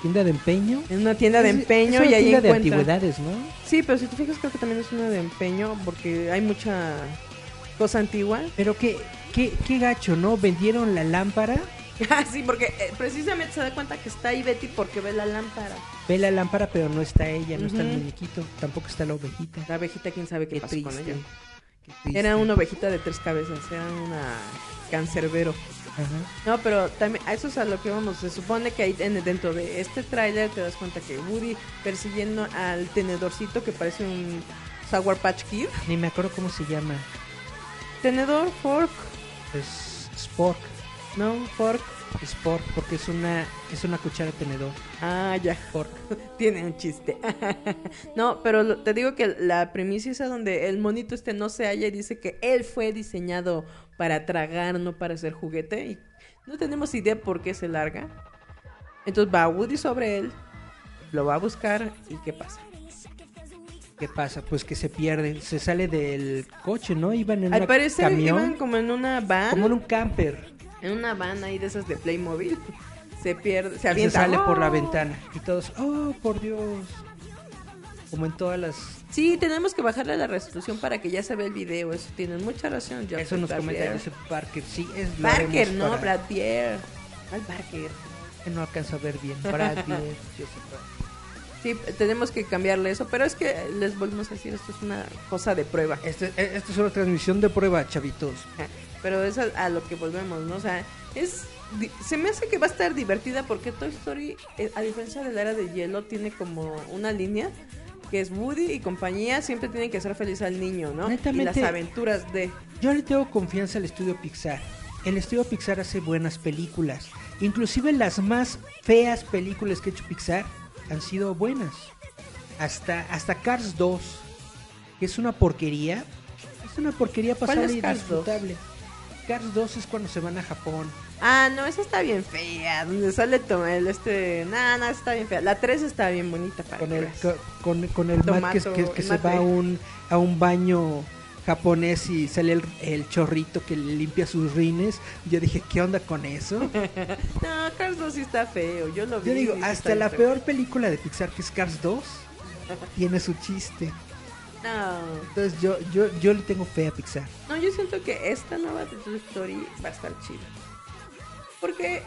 Tienda de empeño. en una tienda de Es- empeño es una y ahí tienda de encuentra. antigüedades, ¿no? Sí, pero si te fijas creo que también es una de empeño porque hay mucha cosa antigua. Pero qué, qué, qué gacho, ¿no? Vendieron la lámpara, Ah, sí, porque eh, precisamente se da cuenta que está ahí Betty porque ve la lámpara. ve la lámpara, pero no está ella, no está el muñequito, tampoco está la ovejita. La abejita, quién sabe qué, Qué pasó triste. con ella. Era una ovejita de tres cabezas, era una cancerbero. Ajá. No, pero también a eso es a lo que vamos. Se supone que ahí en- dentro de este tráiler te das cuenta que Woody persiguiendo al tenedorcito que parece un Sour Patch Kid. Ni me acuerdo cómo se llama. Tenedor, fork, Es Spork. no, fork. Spork, porque es una, es una cuchara tenedor. Ah, ya. Spork. Tiene un chiste. no, pero te digo que la primicia es a donde el monito este no se halla y dice que él fue diseñado para tragar, no para ser juguete. Y no tenemos idea por qué se larga. Entonces va Woody sobre él. lo va a buscar y ¿qué pasa? ¿Qué pasa? Pues que se pierde, se sale del coche, ¿no? Iban en Al parecer camión, iban como en una van, como en un camper. En una van ahí de esas de Playmobil. Se pierde, se y se avienta. sale por la ¡Oh! ventana. Y todos, oh, por Dios. Como en todas las... Sí, tenemos que bajarle la resolución para que ya se vea el video. Eso tienen mucha razón. Eso Joseph nos comenta ese Parker. Sí, es haremos no, para- Brad Pierre. Al Barker. que no alcanzo a ver bien. Brad Parker. Sí, tenemos que cambiarle eso, pero es que les volvemos a decir, esto es una cosa de prueba. Este, eh, esta es una transmisión de prueba, chavitos. Pero es a, a lo que volvemos, ¿no? O sea, es se me hace que va a estar divertida porque Toy Story, eh, a diferencia de la era de hielo, tiene como una línea que es Woody y compañía siempre tienen que hacer feliz al niño, ¿no? Y las aventuras de... Yo le tengo confianza al estudio Pixar. El estudio Pixar hace buenas películas. Inclusive las más feas películas que ha hecho Pixar han sido buenas. Hasta, hasta Cars 2, que es una porquería. Es una porquería ¿Cuál pasable y Cars 2? Cars 2 es cuando se van a Japón. Ah, no, esa está bien fea, donde sale Tomel, este... No, no, está bien fea. La 3 está bien bonita para Con el, co- con, con el Tomato, que- que el se va a un, a un baño japonés y sale el, el chorrito que le limpia sus rines. Yo dije, ¿qué onda con eso? No, Cars 2 sí está feo, yo lo vi. Yo digo, hasta la feo. peor película de Pixar, que es Cars 2, tiene su chiste. No, Entonces yo, yo, yo le tengo fe a Pixar. no, yo siento que esta nueva de Toy Story va a estar chida. Porque,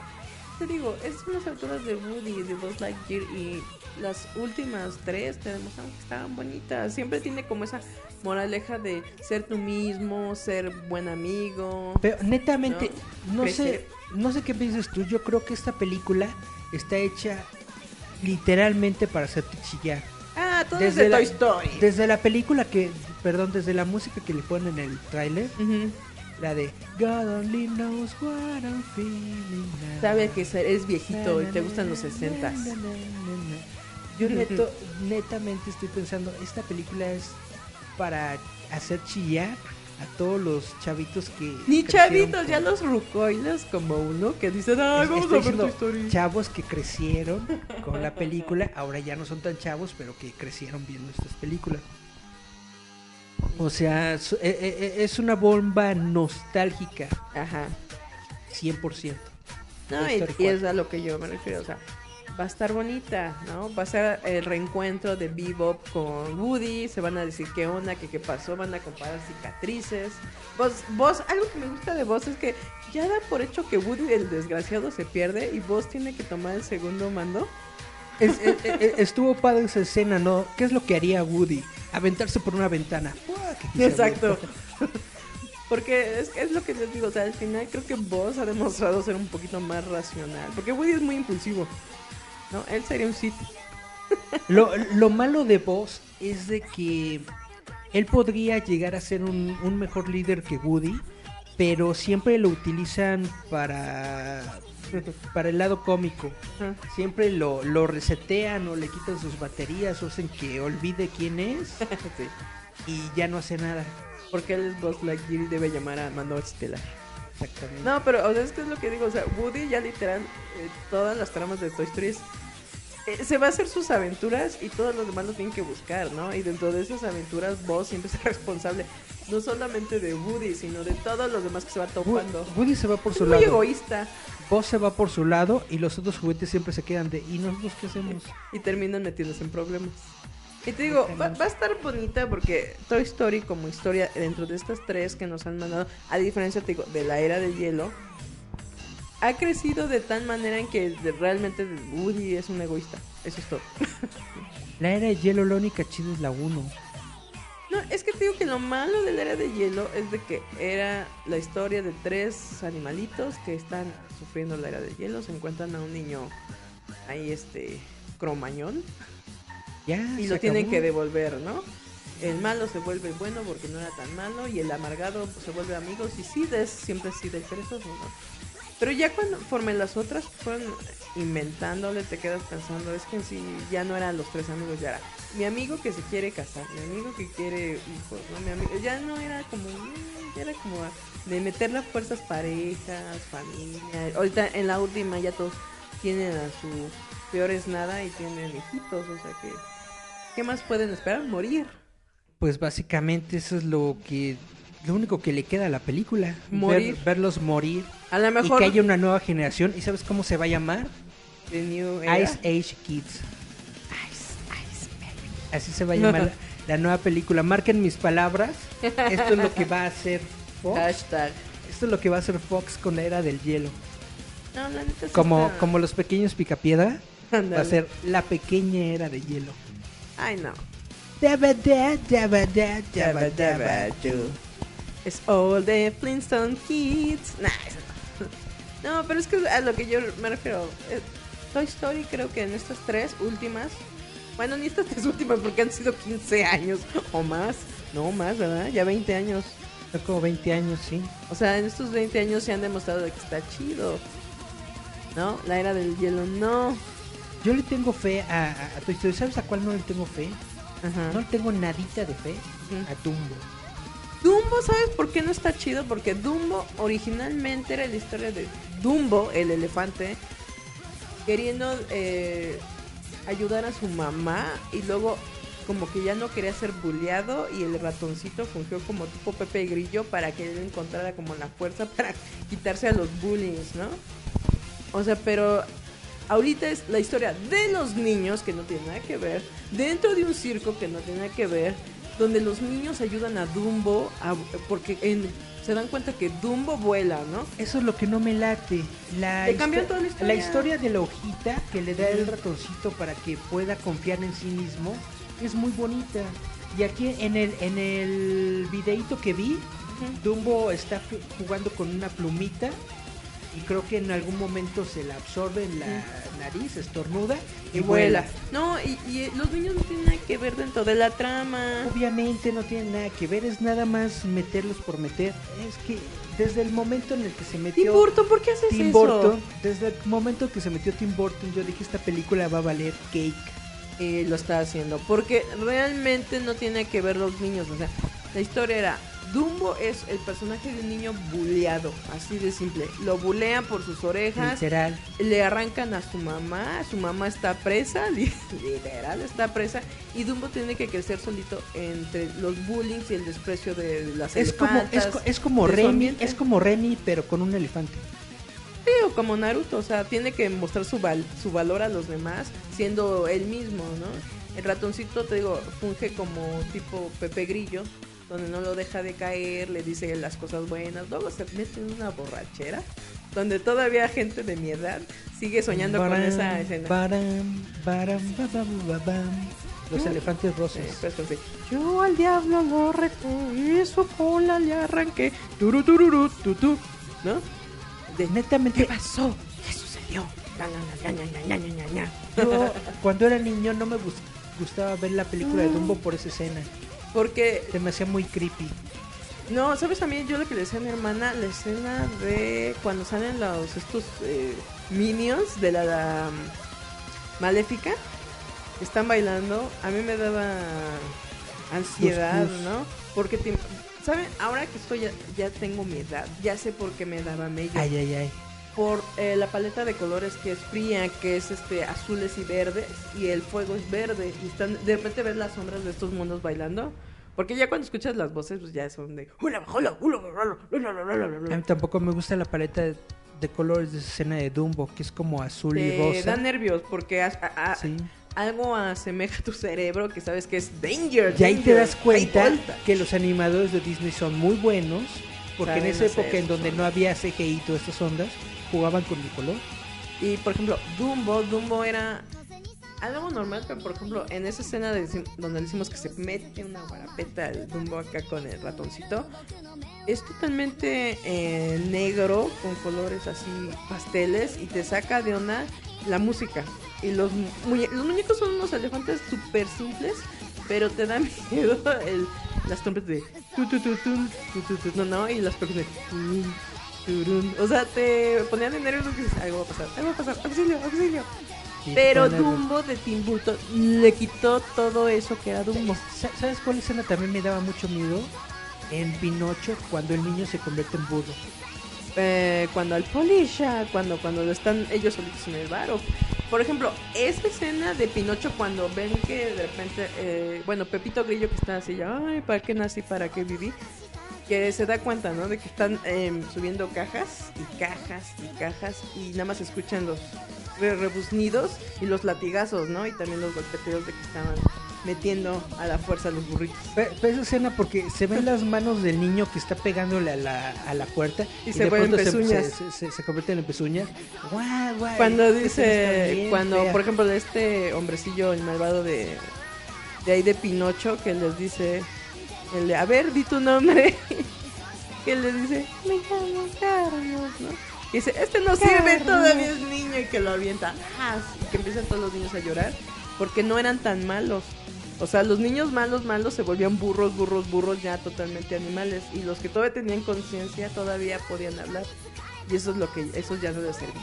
te digo, es unas alturas de Woody, de Buzz Lightyear y las últimas tres te demostraron que estaban bonitas. Siempre tiene como esa moraleja de ser tú mismo, ser buen amigo. Pero netamente, no, sé, no sé qué piensas tú. Yo creo que esta película está hecha literalmente para hacerte chillar. Ah, todo Desde es de la- Toy Story. Desde la película que, perdón, desde la música que le ponen en el tráiler, la de God only knows what I'm feeling now. Sabe que eres viejito y te gustan los 60 Yo neto, netamente estoy pensando, esta película es para hacer chillar a todos los chavitos que... Ni chavitos, ya los rucoiles como uno que dicen, ay, Es- vamos a ver tu historia. Chavos que crecieron con la película, ahora ya no son tan chavos, pero que crecieron viendo estas películas. O sea, eh, eh, eh, es una bomba nostálgica, Ajá. 100%. No, y, es 4. a lo que yo me refiero, o sea, va a estar bonita, ¿no? Va a ser el reencuentro de Bebop con Woody, se van a decir qué onda, qué, qué pasó, van a comparar cicatrices. Vos, vos, algo que me gusta de vos es que ya da por hecho que Woody, el desgraciado, se pierde y vos tiene que tomar el segundo mando. Es- estuvo padre esa escena, ¿no? ¿Qué es lo que haría Woody? Aventarse por una ventana. Exacto. Porque es, es lo que les digo, o sea, al final creo que vos ha demostrado ser un poquito más racional. Porque Woody es muy impulsivo, ¿no? Él sería un Sith. Lo, lo malo de Buzz es de que él podría llegar a ser un, un mejor líder que Woody, pero siempre lo utilizan para, para el lado cómico. Ajá. Siempre lo, lo resetean o le quitan sus baterías o hacen que olvide quién es Sí. y ya no hace nada. Porque él es Buzz Lightyear debe llamar a Mando Estelar. Exactamente. No, pero o sea, es que es lo que digo, o sea, Woody ya literal, eh, todas las tramas de Toy Story eh, se va a hacer sus aventuras y todos los demás lo tienen que buscar, ¿no? Y dentro de esas aventuras vos siempre es responsable, no solamente de Woody, sino de todos los demás que se va topando. Woody se va por Es su muy lado. egoísta Buzz se va por su lado y los otros juguetes siempre se quedan de ¿y nosotros qué hacemos? y terminan metiéndose en problemas. Y te digo, va, va a estar bonita porque Toy Story como historia dentro de estas tres que nos han mandado, a diferencia te digo, de la era del hielo, ha crecido de tal manera en que realmente Woody es un egoísta. Eso es todo. La era de hielo, la única chida es la 1. No, es que te digo que lo malo de la era de hielo es de que era la historia de tres animalitos que están sufriendo la era de hielo. Se encuentran a un niño ahí, este, cromañón. Ya, y lo tienen acabó. que devolver, ¿no? El malo se vuelve bueno porque no era tan malo y el amargado pues, se vuelve amigos y sí, es siempre sí del perezoso, ¿no? Pero ya cuando forme las otras fueron inventándole, te quedas pensando, es que en sí ya no eran los tres amigos, ya era mi amigo que se quiere casar, mi amigo que quiere hijos, ¿no? Mi amigo, ya no era como, mm, ya era como de meter las fuerzas parejas, familia. Ahorita en la última ya todos tienen a su peor es nada y tienen hijitos, o sea que... ¿Qué más pueden esperar? Morir. Pues básicamente eso es lo que lo único que le queda a la película, Morir. Ver- verlos morir A lo y mejor... que haya una nueva generación y sabes cómo se va a llamar The New Era. Ice Age Kids. Así se va a llamar la, la nueva película. Marquen mis palabras. Esto es lo que va a hacer Fox. Hashtag. Esto es lo que va a hacer Fox con la era del hielo. No, la neta Como está- como los pequeños picapiedra va a ser la pequeña era de hielo. Ay, no. Es all the Flintstone Kids. Nah, no. No, pero es que a lo que yo me refiero. eh, Toy Story creo que en estas tres últimas. Bueno, ni estas tres últimas porque han sido 15 años o más. No, más, ¿verdad? Ya 20 años. Fue como 20 años, sí. O sea, en estos 20 años se han demostrado de que está chido. ¿No? La era del hielo, no. Yo le tengo fe a, a, a Toy Story. ¿Sabes a cuál no le tengo fe? Ajá. No le tengo nadita de fe a Dumbo. Dumbo, ¿sabes por qué no está chido? Porque Dumbo originalmente era la historia de Dumbo, el elefante, queriendo eh, ayudar a su mamá y luego como que ya no quería ser bulleado y el ratoncito fungió como tipo Pepe Grillo para que él encontrara como la fuerza para quitarse a los bullies, ¿no? O sea, pero ahorita es la historia de los niños que no tiene nada que ver, dentro de un circo que no tiene nada que ver, donde los niños ayudan a Dumbo a- porque en- se dan cuenta que Dumbo vuela, ¿no? Eso es lo que no me late. La, cambian histo- toda la historia. historia de la hojita que le da el ratoncito para que pueda confiar en sí mismo es muy bonita. Y aquí en el en el videito que vi, Dumbo está ju- jugando con una plumita y creo que en algún momento se la absorbe en la nariz, estornuda y, Y vuela. No, y, y, eh, los niños no tienen nada que ver dentro de la trama. Obviamente no tiene nada que ver, es nada más meterlos por meter. Es que desde el momento en el que se metió Tim Burton, ¿por qué haces Tim eso? Burton, desde el momento que se metió Tim Burton, yo dije esta película va a valer cake. eh, lo está haciendo. Porque realmente no tiene que ver los niños. O sea, la historia era. Dumbo es el personaje de un niño buleado, así de simple. Lo bulean por sus orejas, Literal. le arrancan a su mamá, su mamá está presa, li- literal está presa, y Dumbo tiene que crecer solito entre los bullying y el desprecio de las Es como, es, como de Remy, es como Remy, pero con un elefante. Sí, o como Naruto, o sea, tiene que mostrar su, val- su valor a los demás siendo él mismo, ¿no? El ratoncito, te digo, funge como tipo Pepe Grillo, donde no lo deja de caer, le dice las cosas buenas, luego se mete en una borrachera, donde todavía gente de mi edad sigue soñando con Baram, esa escena. baram, baram. Los Yo- elefantes rosas. Sí, pues, pues. Yo al diablo lo reté y su cola le arranqué. Turu, tururú, tutú. ¿No? De, Netamente, ¿Qué pasó? ¿Qué sucedió? Yo cuando era niño no me gus- gustaba ver la película de Dumbo por esa escena. Porque, Se me hacía muy creepy. no, ¿sabes también yo lo que le decía a mi hermana? La escena de cuando salen los estos eh, minions de la, la, mm, maléfica, están bailando, a mí me daba ansiedad. ¿no? Porque, te- ¿saben? Ahora que estoy ya, ya tengo mi edad, ya sé por qué me daba mello. Ay, ay, ay. Por eh, la paleta de colores que es fría, que es este azules y verdes, y el fuego es verde, y están, de repente ves las sombras de estos mundos bailando, porque ya cuando escuchas las voces, pues ya son de... A mí tampoco me gusta la paleta de, de colores de esa escena de Dumbo, que es como azul y Te rosa. da nervios porque a- a- Sí. algo asemeja a tu cerebro que sabes que es danger. Y ahí te das cuenta que los animadores de Disney son muy buenos, porque en esa época en donde no había CGI y todas estas ondas, jugaban con el color. Y por ejemplo, Dumbo, Dumbo era algo normal, pero por ejemplo, en esa escena de- donde decimos que se mete una guarapeta el Dumbo acá con el ratoncito, es totalmente eh, negro, con colores así pasteles, y te saca de onda la música. Y los, muñe- los muñecos son unos elefantes súper simples, pero te da miedo el, las trompetas de tu, no, no, y las percusiones. O sea, te ponían de nervios porque dices, algo va a pasar, algo va a pasar, auxilio, auxilio. Pero Dumbo de Tim Burton le quitó todo eso que era Dumbo. Sa- ¿Sabes cuál escena también me daba mucho miedo? En Pinocho, cuando el niño se convierte en burro. Eh, cuando al Polisha, cuando cuando están ellos solitos en el bar, o Por ejemplo, esta escena de Pinocho cuando ven que de repente, eh, bueno, Pepito Grillo que está así, ya, ay, ¿para qué nací? ¿Para qué viví? Que se da cuenta, ¿no? De que están em, subiendo cajas y cajas y cajas y nada más escuchan los re- rebuznidos y los latigazos, ¿no? Y también los golpeteos de que estaban metiendo a la fuerza los burritos. Pe- Pero esa escena porque se ven las manos del niño que está pegándole a la, a la puerta Y se de vuelven se, pezuñas. se, se- se convierten en pezuñas. Guau, guau, Cuando dice, cuando fea. por ejemplo este hombrecillo, el malvado de, de ahí de Pinocho, que les dice, el de, a ver, di tu nombre, que les dice, me llamo Carlos, ¿no? Y dice, este no sirve, Carlos. todavía es niño y que lo avienta, ¡ah! y que empiezan todos los niños a llorar, porque no eran tan malos. O sea, los niños malos, malos se volvían burros, burros, burros, ya totalmente animales. Y los que todavía tenían conciencia todavía podían hablar. Y eso es lo que, eso ya no les servía.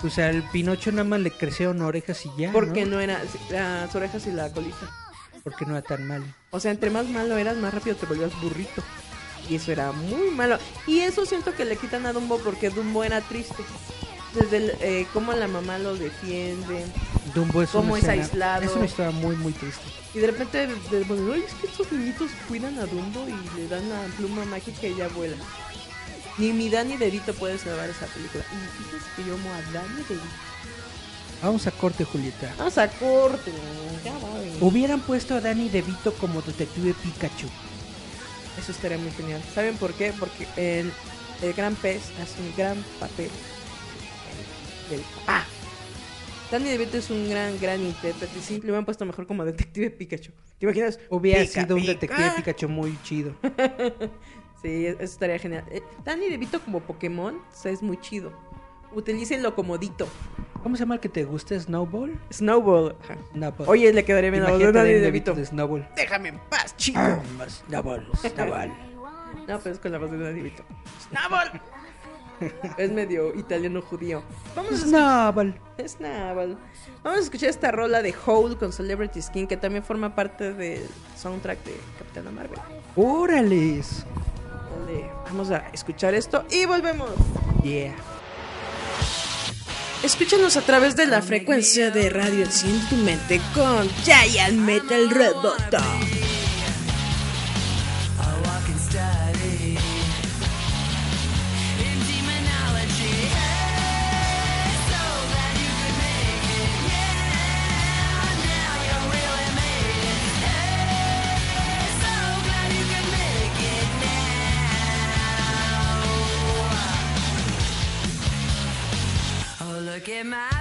Pues al Pinocho nada más le crecieron orejas y ya. Porque ¿no? no era las orejas y la colita. Porque no era tan malo. O sea, entre más malo eras, más rápido te volvías burrito. Y eso era muy malo. Y eso siento que le quitan a Dumbo porque Dumbo era triste. Desde el, eh, cómo la mamá lo defiende. Dumbo es Cómo es escena- aislado. Es una historia muy, muy triste. Y de repente, de, bueno, "Ay, es que estos niñitos cuidan a Dumbo y le dan la pluma mágica y ella vuela. Ni mi Danny DeVito puede salvar esa película. Y fíjense que yo amo a Danny DeVito. Vamos a corte, Julieta. Vamos a corte. Ya va. Hubieran puesto a Danny DeVito como detective Pikachu. Eso estaría muy genial. ¿Saben por qué? Porque el, el gran pez hace un gran papel del papá. Danny DeVito es un gran, gran intérprete. Simple, me han puesto mejor como detective Pikachu. ¿Te imaginas? Hubiera Pica, sido un pica. detective Pikachu muy chido. Sí, eso estaría genial. Eh, Danny DeVito como Pokémon o sea, es muy chido. Utilícenlo como Dito. ¿Cómo se llama el que te gusta? ¿Snowball? Snowball. Ajá. Snowball. Oye, le quedaría bien a Danny DeVito. de Snowball. Déjame en paz, chico. Ah, Snowball, Snowball. No, pero es con la voz de Danny DeVito. ¡Snowball! es medio italiano judío. Vamos a Snowball. Snowball. Vamos a escuchar esta rola de Hole con Celebrity Skin que también forma parte del soundtrack de Capitana Marvel. ¡Órales! Dale, Vamos a escuchar esto y volvemos. Yeah. Escúchanos a través de la frecuencia de radio Enciende tu mente con Giant Metal Roboto. Oh, look at my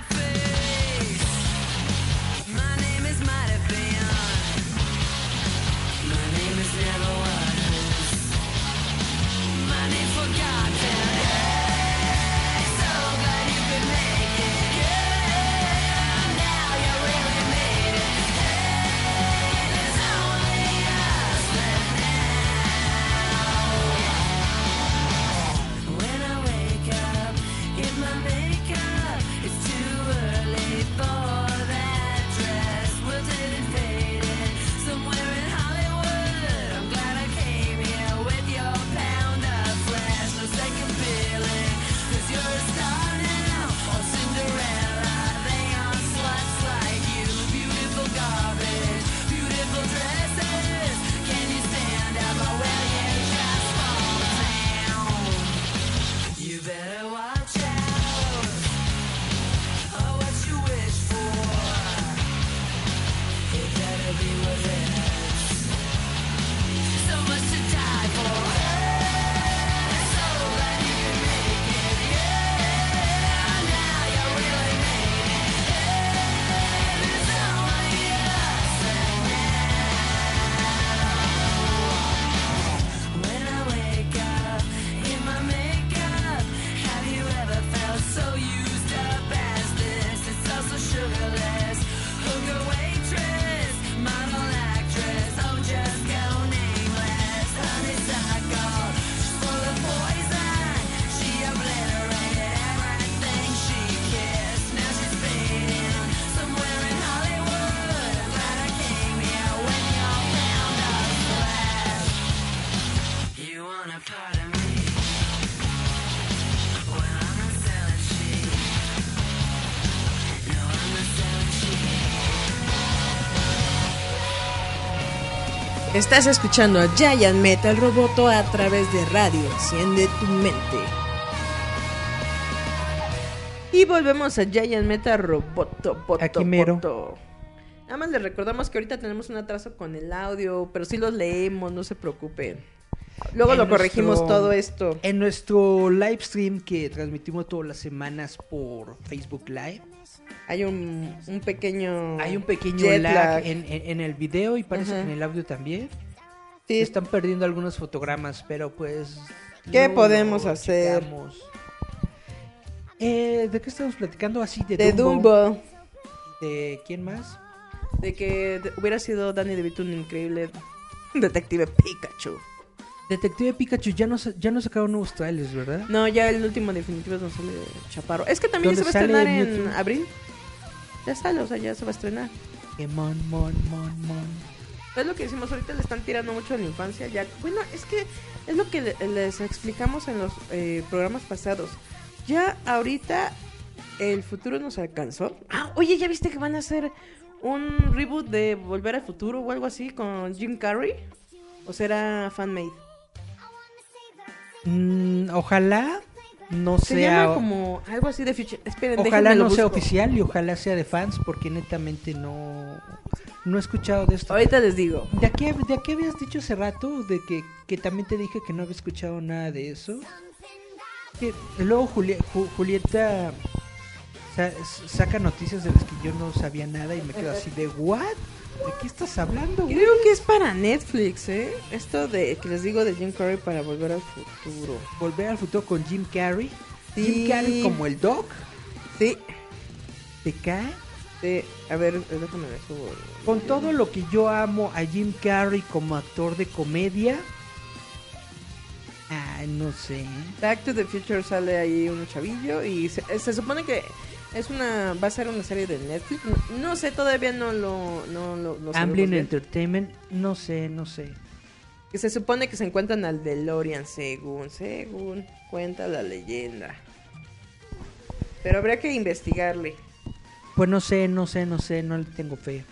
Estás escuchando a Giant Metal Roboto a través de radio. Enciende tu mente. Y volvemos a Giant Metal Roboto. Boto, Aquí mero. Boto. Nada más les recordamos que ahorita tenemos un atraso con el audio, pero sí los leemos, no se preocupen. Luego En lo corregimos nuestro- todo esto. En nuestro live stream que transmitimos todas las semanas por Facebook Live, Hay un, un pequeño. hay un pequeño lag, lag. En, en- en el video y parece Ajá. que en el audio también. Sí, Se están perdiendo algunos fotogramas, pero pues... ¿Qué podemos hacer? Eh, ¿De qué estamos platicando? Así de, de Dumbo. Dumbo. ¿De quién más? De que hubiera sido Danny DeVito un increíble detective Pikachu. Detective Pikachu ya no, ya no sacaron nuevos trailers, ¿verdad? No, ya el último definitivo es donde sale Chaparro. Es que también ya se ¿Dónde va a estrenar en Mewtwo? abril. Ya sale, o sea, ya se va a estrenar. Que mon, mon, mon, mon. Es lo que decimos ahorita, le están tirando mucho a la infancia. Ya, bueno, es que es lo que le- les explicamos en los eh, programas pasados. Ya ahorita el futuro nos alcanzó. Ah, oye, ¿ya viste que van a hacer un reboot de Volver al Futuro o algo así con Jim Carrey? ¿O será fanmade? Mm, ojalá no Se sea... llama como algo así de future. Esperen, Ojalá no sea oficial y ojalá sea de fans porque netamente no no he escuchado de esto. Ahorita les digo. ¿De aquí, ¿De aquí habías dicho hace rato? De que, que también te dije que no había escuchado nada de eso. Que luego Juli- Ju- Julieta sa- saca noticias de las que yo no sabía nada y me quedo así de ¿what? ¿De qué estás hablando? güey?" Creo que es para Netflix, ¿eh? Esto de que les digo de Jim Carrey para volver al futuro. Volver al futuro con Jim Carrey. Sí. Jim Carrey como el Doc. Sí, ¿Te cae? sí. A ver, déjame ver su... Con todo lo que yo amo a Jim Carrey como actor de comedia. Ah, no sé. Back to the Future sale ahí un chavillo y se, se supone que es una va a ser una serie de Netflix. No, no sé, todavía no lo no lo no sabemos Amblin. Entertainment, no sé, no sé. Que se supone que se encuentran al DeLorean según según cuenta la leyenda. Pero habría que investigarle. Pues no sé, no sé, no sé, no le tengo fe.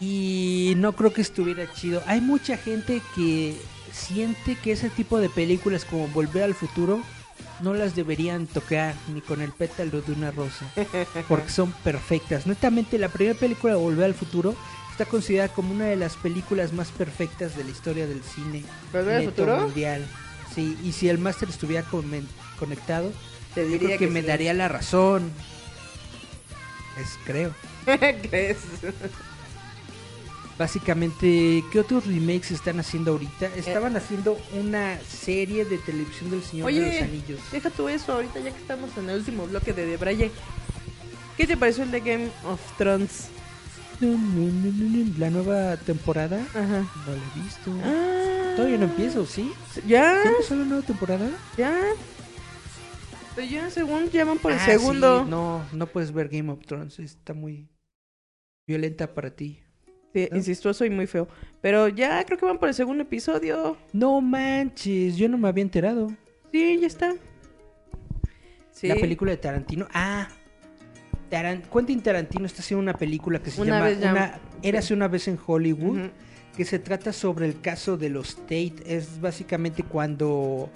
Y no creo que estuviera chido. Hay mucha gente que siente que ese tipo de películas como Volver al Futuro no las deberían tocar ni con el pétalo de una rosa. Porque son perfectas. Netamente la primera película de Volver al Futuro está considerada como una de las películas más perfectas de la historia del cine. ¿Volver al futuro? mundial. Sí, y si el máster estuviera conectado, Te yo diría creo que, me sí. daría la razón. Es creo. ¿Crees? Básicamente, ¿qué otros remakes están haciendo ahorita? Estaban haciendo una serie de televisión del Señor de los Anillos. deja tú eso ahorita ya que estamos en el último bloque de Debraye. ¿Qué te pareció el de Game of Thrones? La nueva temporada Ajá. no la he visto. Ah, Todavía no empiezo, ¿sí? ¿Ya? ¿Ya empezó la nueva temporada? ¿Ya? Pero ya, según llaman por el Ah, segundo. sí, no, no puedes ver Game of Thrones, está muy violenta para ti. Sí, ¿No? incestuoso y muy feo. Pero ya creo que van por el segundo episodio. No manches, yo no me había enterado. Sí, ya está. Sí. La película de Tarantino. Ah, Taran- Quentin Tarantino está haciendo una película que se Una llama vez ya- una, Érase una vez en Hollywood. Que se trata sobre el caso de los Tate. Es básicamente cuando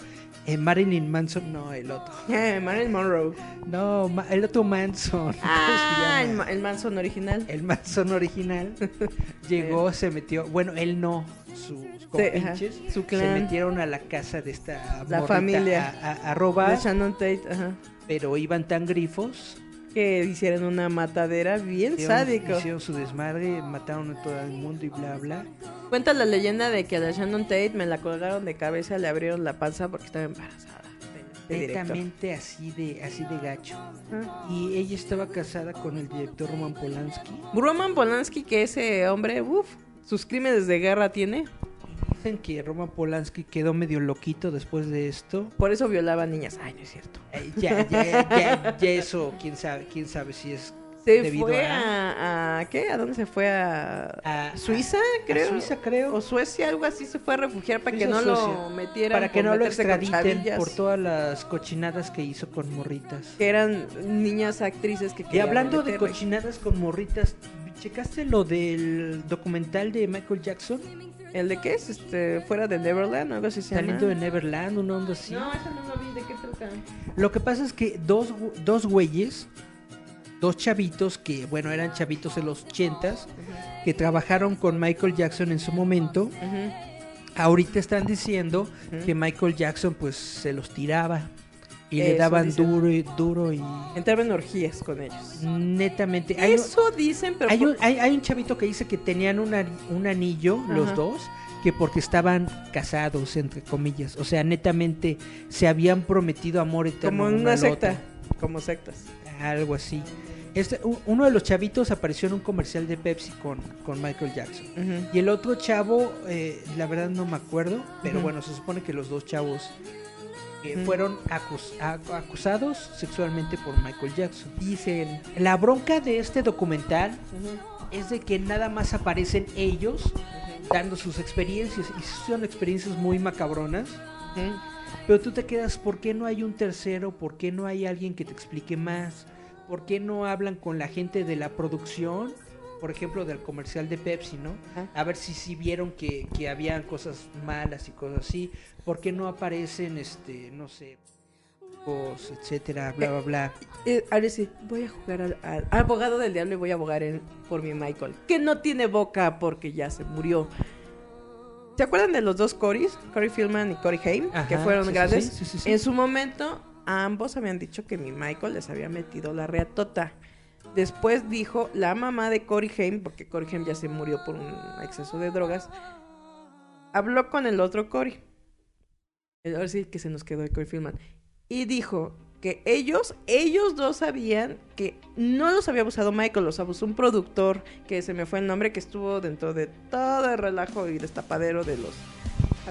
eh, Marilyn Manson, no, el otro. Eh, Marilyn Monroe. No, ma- el otro Manson. ¿cómo se Ah, el, Manson original. El Manson original llegó, se metió, bueno, él no, sus compinches su se clan. metieron a la casa de esta La morrita familia. a, a- a robar, De Shannon Tate, ajá. pero iban tan grifos Que hicieron una matadera bien Hicieron- sádico. Hicieron su desmadre, mataron a todo el mundo y bla, bla. Cuenta la leyenda de que a la Shannon Tate me la colgaron de cabeza, le abrieron la panza porque estaba embarazada. Directamente así de, así de gacho. Ajá. Y ella estaba casada con el director Roman Polanski. Roman Polanski, que ese hombre, uff, sus crímenes de guerra tiene. Dicen que Roman Polanski quedó medio loquito después de esto. Por eso violaba niñas. Ay, no es cierto. Eh, ya, ya, ya, ya eso, quién sabe, quién sabe si es Se debido fue a, a, a- ¿Qué? ¿A dónde se fue? ¿A, a- Suiza, a creo? Suiza, creo. O Suecia, algo así, se fue a refugiar para que Suiza no o lo Suecia. metieran. para que no lo extraditen por todas las cochinadas que hizo con morritas. Que eran niñas actrices que Y hablando de meterle. cochinadas con morritas, ¿Checaste lo del documental de Michael Jackson? ¿El de qué es? Este, fuera de Neverland, algo así se llama. Talento de Neverland, una onda así. No, esa no lo vi, ¿de qué trata? Lo que pasa es que dos, dos güeyes, dos chavitos que, bueno, eran chavitos en los ochentas, que trabajaron con Michael Jackson en su momento, ahorita están diciendo que Michael Jackson pues se los tiraba y le daban dicen. duro y duro y Entraban en orgías con ellos. netamente. Hay, un- Eso dicen, pero... hay por- un, hay, hay un chavito que dice que tenían un, ani- un anillo los dos que porque estaban casados entre comillas, o sea, netamente se habían prometido amor eterno como en una secta. Como sectas. algo así. Este, uno de los chavitos apareció en un comercial de Pepsi con, con Michael Jackson. Y el otro chavo, eh, la verdad no me acuerdo, pero bueno, se supone que los dos chavos eh, fueron acus- ac- acusados sexualmente por Michael Jackson. Dicen. La bronca de este documental es de que nada más aparecen ellos dando sus experiencias y son experiencias muy macabronas. Pero tú te quedas, ¿por qué no hay un tercero? ¿Por qué no hay alguien que te explique más? ¿Por qué no hablan con la gente de la producción? Por ejemplo, del comercial de Pepsi, ¿no? Ajá. A ver si sí vieron que, que habían cosas malas y cosas así. ¿Por qué no aparecen, este, no sé, etcétera, bla, bla, bla? Eh, ahora sí, voy a jugar al, abogado del diablo y voy a abogar en- por mi Michael. Que no tiene boca porque ya se murió. ¿Se acuerdan de los dos Corys? Corey Philman y Corey Haim, que fueron sí, grandes. sí, sí. En su momento, ambos habían dicho que mi Michael les había metido la reatota. Después dijo la mamá de Corey Haim, porque Corey Haim ya se murió por un exceso de drogas, habló con el otro Corey. El- Ahora sí que se nos quedó de Corey Philman. Y dijo que ellos, ellos dos sabían que no los había abusado Michael, los abusó un productor, que se me fue el nombre, que estuvo dentro de todo el relajo y destapadero de los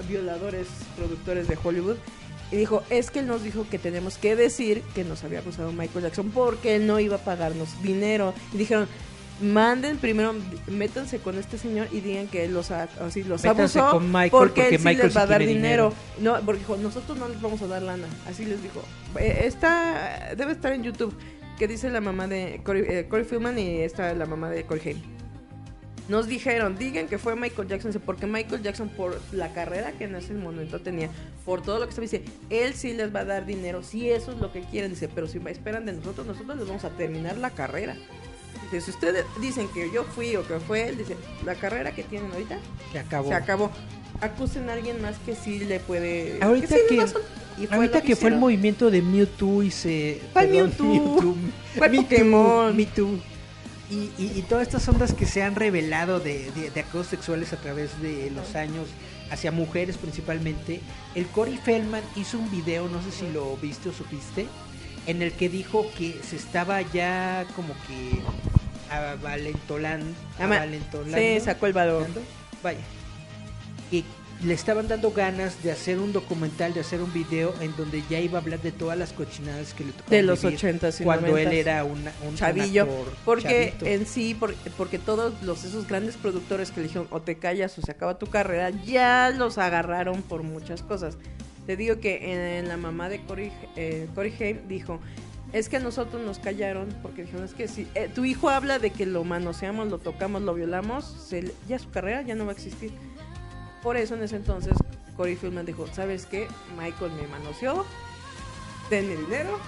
violadores productores de Hollywood. Y dijo, es que él nos dijo que tenemos que decir que nos había abusado Michael Jackson porque él no iba a pagarnos dinero. Y dijeron, manden primero, métanse con este señor y digan que él los, ha- así, los Métanse abusó con Michael porque, porque él sí les va a sí dar dinero. No, porque dijo, nosotros no les vamos a dar lana. Así les dijo. Eh, está, debe estar en YouTube, que dice la mamá de Corey, eh, Corey Feldman y está la mamá de Corey Haim. Nos dijeron, digan que fue Michael Jackson, porque Michael Jackson, por la carrera que en ese momento tenía, por todo lo que estaba, dice, él sí les va a dar dinero, si eso es lo que quieren, dice, pero si esperan de nosotros, nosotros les vamos a terminar la carrera. Dice, si ustedes dicen que yo fui o que fue él, dice, la carrera que tienen ahorita Se acabó. se acabó. Acusen a alguien más que sí le puede. Ahorita sí que- y fue Ahorita que fue el movimiento de Mewtwo y se... ¿Cuál perdón, Mewtwo? ¿Cuál Me Pokémon? Too, Me Too. Y, y, y todas estas ondas que se han revelado de, de, de acosos sexuales a través de los años hacia mujeres principalmente. El Corey Feldman hizo un video, no sé si lo viste o supiste, en el que dijo que se estaba ya como que avalentolan- Ama- avalentolando. Sí, sacó el valor. Vaya. Y le estaban dando ganas de hacer un documental, de hacer un video en donde ya iba a hablar de todas las cochinadas que le tocaron De los vivir 80s y cuando él 90s. era una- un, un Chavillo. actor Porque chavito. en sí, por- porque todos los esos grandes productores que le dijeron o te callas o se acaba tu carrera, ya los agarraron por muchas cosas. Te digo que en la mamá de Corey, eh, Haim dijo, es que a nosotros nos callaron porque dijeron, es que si eh, tu hijo habla de que lo manoseamos, lo tocamos, lo violamos, se ya su carrera ya no va a existir. Por eso en ese entonces Corey Feldman dijo, ¿sabes qué? Michael me manoseó, denme dinero.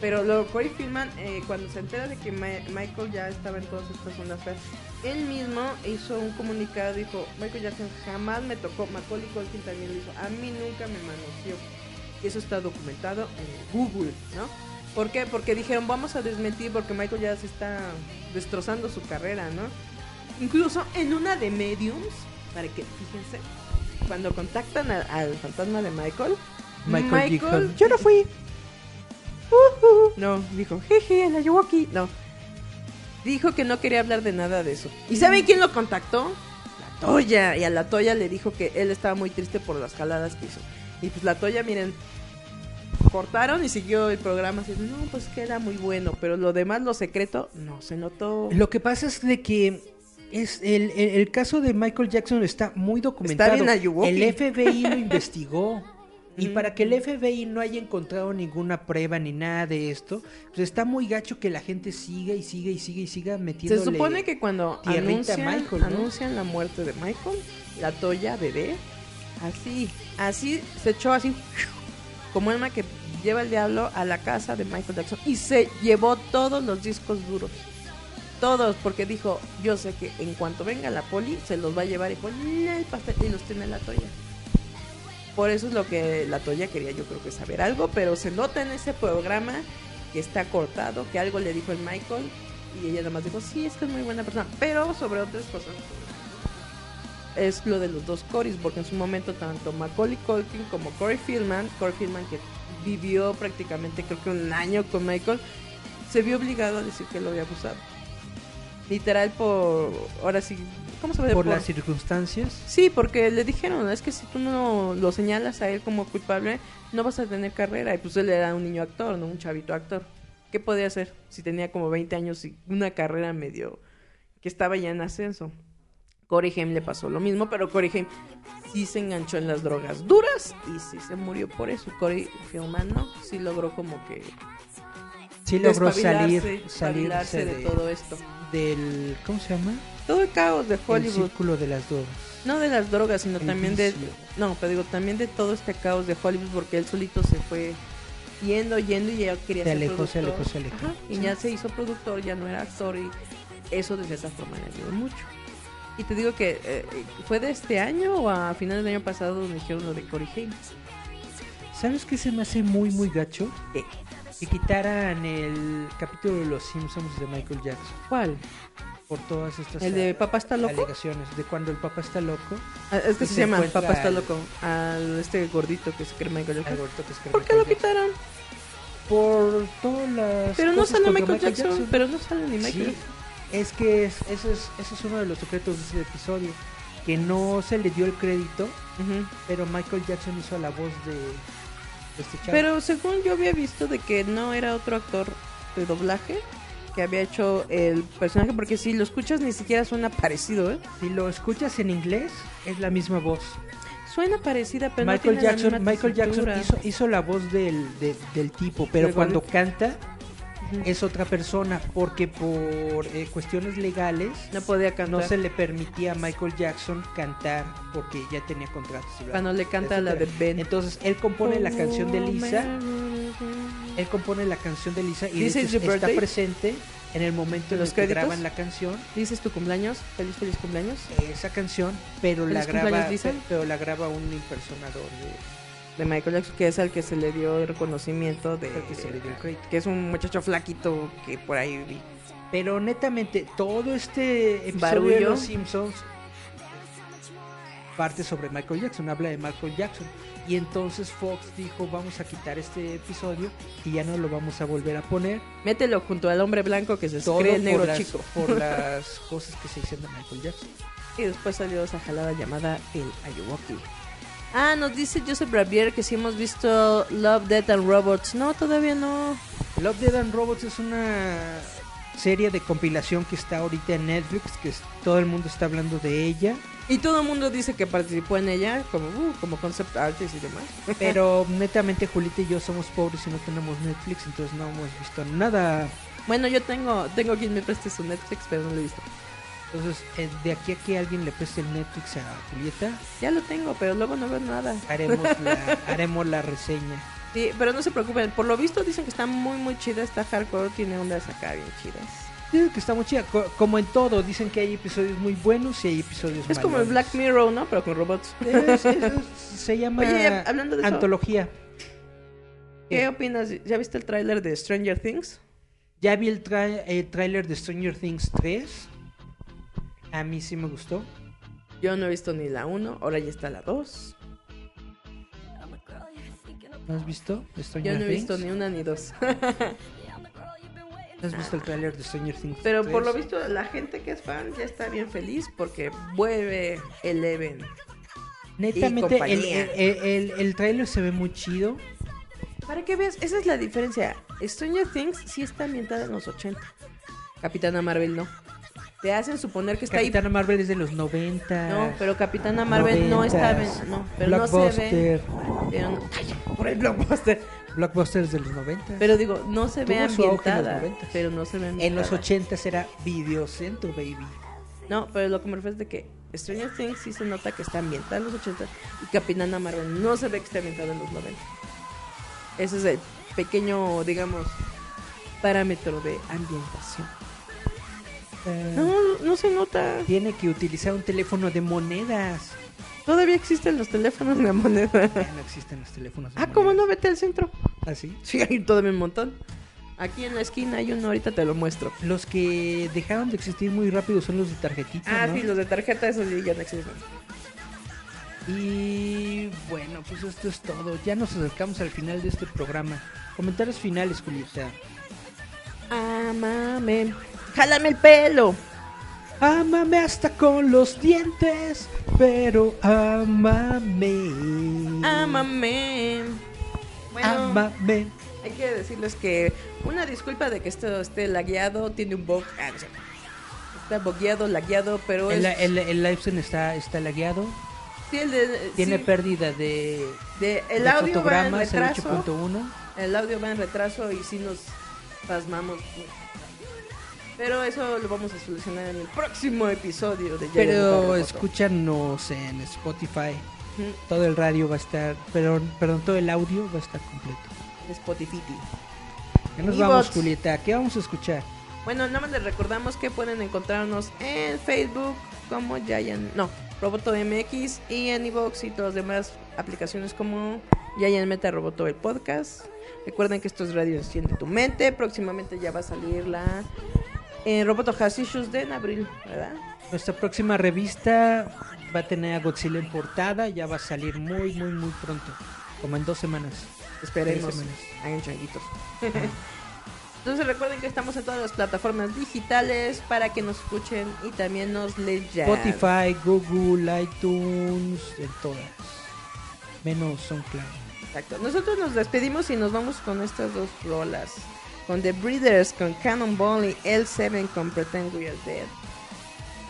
Pero luego Corey Feldman, eh, cuando se entera de que Michael ya estaba en todas estas ondas feas, él mismo hizo un comunicado, dijo, Michael Jackson jamás me tocó, Macaulay Culkin también lo hizo, a mí nunca me manoseó. Y eso está documentado en Google, ¿no? ¿Por qué? Porque dijeron, vamos a desmentir porque Michael ya se está destrozando su carrera, ¿no? Incluso en una de Mediums, para que, fíjense, cuando contactan a- al fantasma de Michael, Michael yo no fui. Ujú. No, dijo, jeje, la llevó aquí. No. Dijo que no quería hablar de nada de eso. ¿Y saben quién lo contactó? La Toya. Y a la Toya le dijo que él estaba muy triste por las jaladas que hizo. Y pues la Toya, miren, cortaron y siguió el programa así, no, pues que era muy bueno, pero lo demás, lo secreto, no se notó. Lo que pasa es de que es el, el- el caso de Michael Jackson está muy documentado. bien Ayuwoki. el FBI lo investigó. Y para que el FBI no haya encontrado ninguna prueba ni nada de esto, pues está muy gacho que la gente siga y siga y siga y siga metiéndole. Se supone que cuando a anuncian, Michael, ¿no? anuncian la muerte de Michael, la Toya bebé, así, así se echó así, como alma que lleva el diablo a la casa de Michael Jackson y se llevó todos los discos duros. Todos, porque dijo, yo sé que en cuanto venga la poli, se los va a llevar y el pastel y los tiene la Toya. Por eso es lo que la Toya quería, yo creo que saber algo, pero se nota en ese programa que está cortado, que algo le dijo el Michael y ella nada más dijo, sí, es que es muy buena persona, pero sobre otras cosas. Es lo de los dos Corys, porque en su momento tanto Macaulay Culkin como Corey Feldman, Corey Feldman que vivió prácticamente creo que un año con Michael, se vio obligado a decir que lo había abusado. Literal por, ahora sí, ¿cómo se ve? por las circunstancias. Sí, porque le dijeron, es que si tú no lo señalas a él como culpable, no vas a tener carrera. Y pues él era un niño actor, no un chavito actor. ¿Qué podía hacer si tenía como 20 años y una carrera medio que estaba ya en ascenso? Corey Haim le pasó lo mismo, pero Corey Haim sí se enganchó en las drogas duras y sí se murió por eso. Corey Feldman no, sí logró como que Sí logró salir, salirse de, de- todo esto. Del ¿cómo se llama? Todo el caos de El Hollywood. círculo de las drogas. No de las drogas, sino El también de... No, pero digo, también de todo este caos de Hollywood, porque él solito se fue yendo, yendo y ya quería Se ser alejó, se alejó, se alejó. Ajá, y ya se hizo productor, ya no era actor y eso de cierta forma le ayudó mucho. Y te digo que eh, fue de este año o a finales del año pasado donde dijeron lo de Corey Haim. ¿Sabes qué se me hace muy muy gacho? ¿Qué? Que quitaran el capítulo de los Simpsons de Michael Jackson ¿Cuál? por todas estas ¿El de Papá está loco? alegaciones de cuando el papá está loco, Ah, Es que se, se llama Papá está al- loco. Al este gordito que se cree Michael Jackson. ahorita que escribe ¿Por qué lo Michael Jackson. quitaron? Por todas las Pero no cosas sale contra Michael Jackson, pero no sale ni Michael Sí, Jackson. es que es, eso es eso es uno de los secretos de ese episodio, que no se le dio el crédito, Ujú. pero Michael Jackson hizo la voz de este. Pero según yo había visto de que no era otro actor de doblaje que había hecho el personaje, porque si lo escuchas ni siquiera suena parecido, ¿eh? si lo escuchas en inglés es la misma voz. Suena parecida, pero no Michael tiene la Jackson, misma Michael Jackson hizo, hizo la voz del, de- del tipo, pero cuando gordito. Es otra persona, porque por eh, cuestiones legales No podía cantar. no se le permitía a Michael Jackson cantar porque ya tenía contratos. Cuando le canta la de. Ben. Entonces él compone la canción de Lisa, él compone la canción de Lisa y de hecho está presente en el momento en ¿Los que graban la canción, ¿Dices tu cumpleaños? ¿Feliz, feliz cumpleaños? esa canción, pero la ¿Feliz cumpleaños, graba, Lisa? pero la graba un impersonador de De Michael Jackson, que es al que se le dio el reconocimiento de... Que se le dio el crédito. Que es un muchacho flaquito que por ahí vi. Pero netamente, todo este episodio de. Los Simpsons parte sobre Michael Jackson, habla de Michael Jackson. Y entonces Fox dijo, vamos a quitar este episodio y ya no lo vamos a volver a poner. Mételo junto al hombre blanco que se Todo cree el negro por las, chico. por las cosas que se dicen de Michael Jackson. Y después salió esa jalada llamada El Ayuwoki. Ah, nos dice Joseph Rabier que si hemos visto Love, Death and Robots. No, todavía no. Love, Dead and Robots es una serie de compilación que está ahorita en Netflix, que es- todo el mundo está hablando de ella. Y todo el mundo dice que participó en ella como, uh, como concept artist y demás. Pero netamente Julita y yo somos pobres y no tenemos Netflix, entonces no hemos visto nada Bueno, yo tengo tengo quien me preste su Netflix, pero no lo he visto. Entonces, eh, de aquí a que alguien le preste el Netflix a Julieta, Ya lo tengo, pero luego no veo nada. haremos la, haremos la reseña. Sí, pero no se preocupen. Por lo visto dicen que está muy, muy chida. Está hardcore, tiene ondas acá bien chidas. Digo que está muy chida. Co- como en todo, dicen que hay episodios muy buenos y hay episodios Es como el. Black Mirror, ¿no? Pero con robots. Es- es- se llama Oye, hablando de eso. antología. ¿Qué opinas? ¿Ya viste el tráiler de Stranger Things? Ya vi el, el tráiler de Stranger Things 3. A mí sí me gustó. Yo no he visto ni la 1, ahora ya está la 2. ¿No has visto Stranger Yo no he Things? visto ni una ni dos. ¿No has visto el tráiler de Stranger Things Pero por 3? lo visto la gente que es fan ya está bien feliz porque vuelve Eleven. Netamente, el, el, el, el tráiler se ve muy chido. Para que veas, esa es la diferencia. Stranger Things sí está ambientada en los 80. Capitana Marvel no. Te hacen suponer que está ahí. Capitana Marvel es de los 90. No, pero Capitana Marvel no está. 90s, No, pero no se ve. Blockbuster. pero no- Ay, por el blockbuster. Blockbuster es de los 90. Pero digo, no se ve auge en los ambientada. 90s. Pero no se ve en los ambientada. 80 era Videocentro, baby. No, pero lo que me refiero es de que Stranger Things sí se nota que está ambientada en los 80 y Capitana Marvel no se ve que está ambientada en los 90. Ese es el pequeño, digamos, parámetro de ambientación. No, no se nota. Tiene que utilizar un teléfono de monedas. Todavía existen los teléfonos de moneda. Ya no existen los teléfonos de Ah, ¿cómo no? Vete al centro. ¿Ah, sí? Sí, hay todavía un montón. Aquí en la esquina hay uno, ahorita te lo muestro. Los que dejaron de existir muy rápido son los de tarjetita, Ah, ¿no? sí, los de tarjeta, esos ya no existen. Y bueno, pues esto es todo. Ya nos acercamos al final de este programa. Comentarios finales, Julieta. Amame. Jálame el pelo. Ámame hasta con los dientes, pero ámame. Amame. Bueno, Ámame. hay que decirles que una disculpa de que esto esté lagueado, tiene un bug. Ah, no sé. Está bogueado, lagueado, pero El, es... el, el está, está lagueado. sí, el de- Tiene sí, pérdida de, de- el de audio va en el retraso. 8.1. El audio va en retraso y sí nos pasmamos. Pero eso lo vamos a solucionar en el próximo episodio de Ya Pero escúchanos en Spotify. Todo el radio va a estar, perdón, perdón, todo el audio va a estar completo. Spotify. Ya nos vamos. Julieta. ¿Qué vamos a escuchar? Bueno, nada más les recordamos que pueden encontrarnos en Facebook como Giant, no, Roboto MX y en iVoox y todas las demás aplicaciones como Giant Meta Roboto el podcast. Recuerden que esto es Radio Enciende tu mente. Próximamente ya va a salir la eh, Roboto Has Issues de en abril, ¿verdad? Nuestra próxima revista va a tener a Godzilla en portada. Ya va a salir muy, muy, muy pronto. Como en dos semanas. Esperemos. Semanas. Hagan changuitos. Entonces recuerden que estamos en todas las plataformas digitales para que nos escuchen y también nos lean. Spotify, Google, iTunes, en todas. Menos SoundCloud. Exacto. Nosotros nos despedimos y nos vamos con estas dos rolas. Con The Breeders, con Cannonball y L7 con Pretend We Are Dead.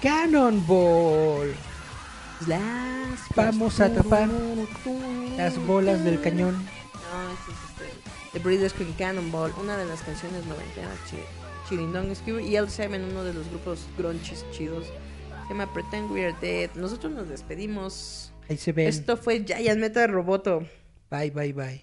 Cannonball. Las Vamos a atrapar las bolas del cañón. No, es este, The Breeders con Cannonball, una de las canciones noventeras chi- chirindongas que y L7, uno de los grupos grunches chidos. Se llama Pretend We Are Dead. Nosotros nos despedimos. Ahí se ven. Esto fue Giant Metal Roboto. Bye, bye, bye.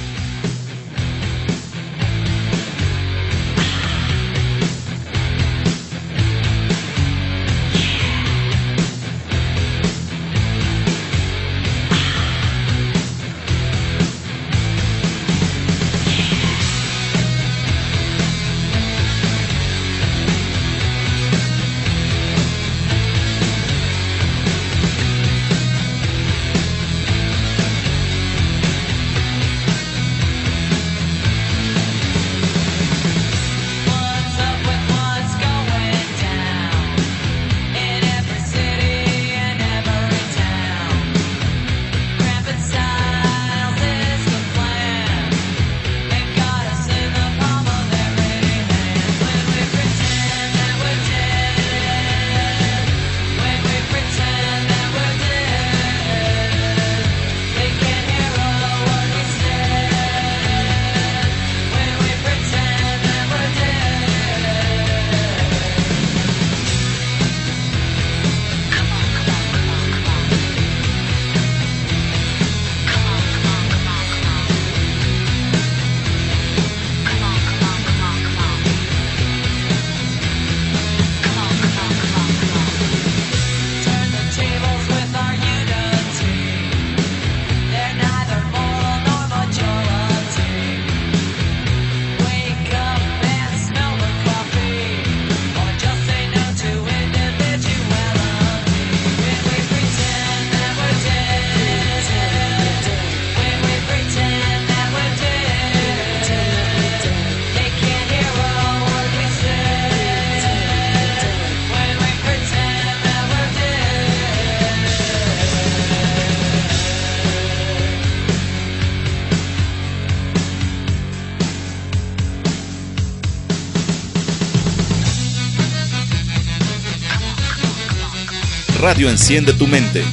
Enciende tu Mente.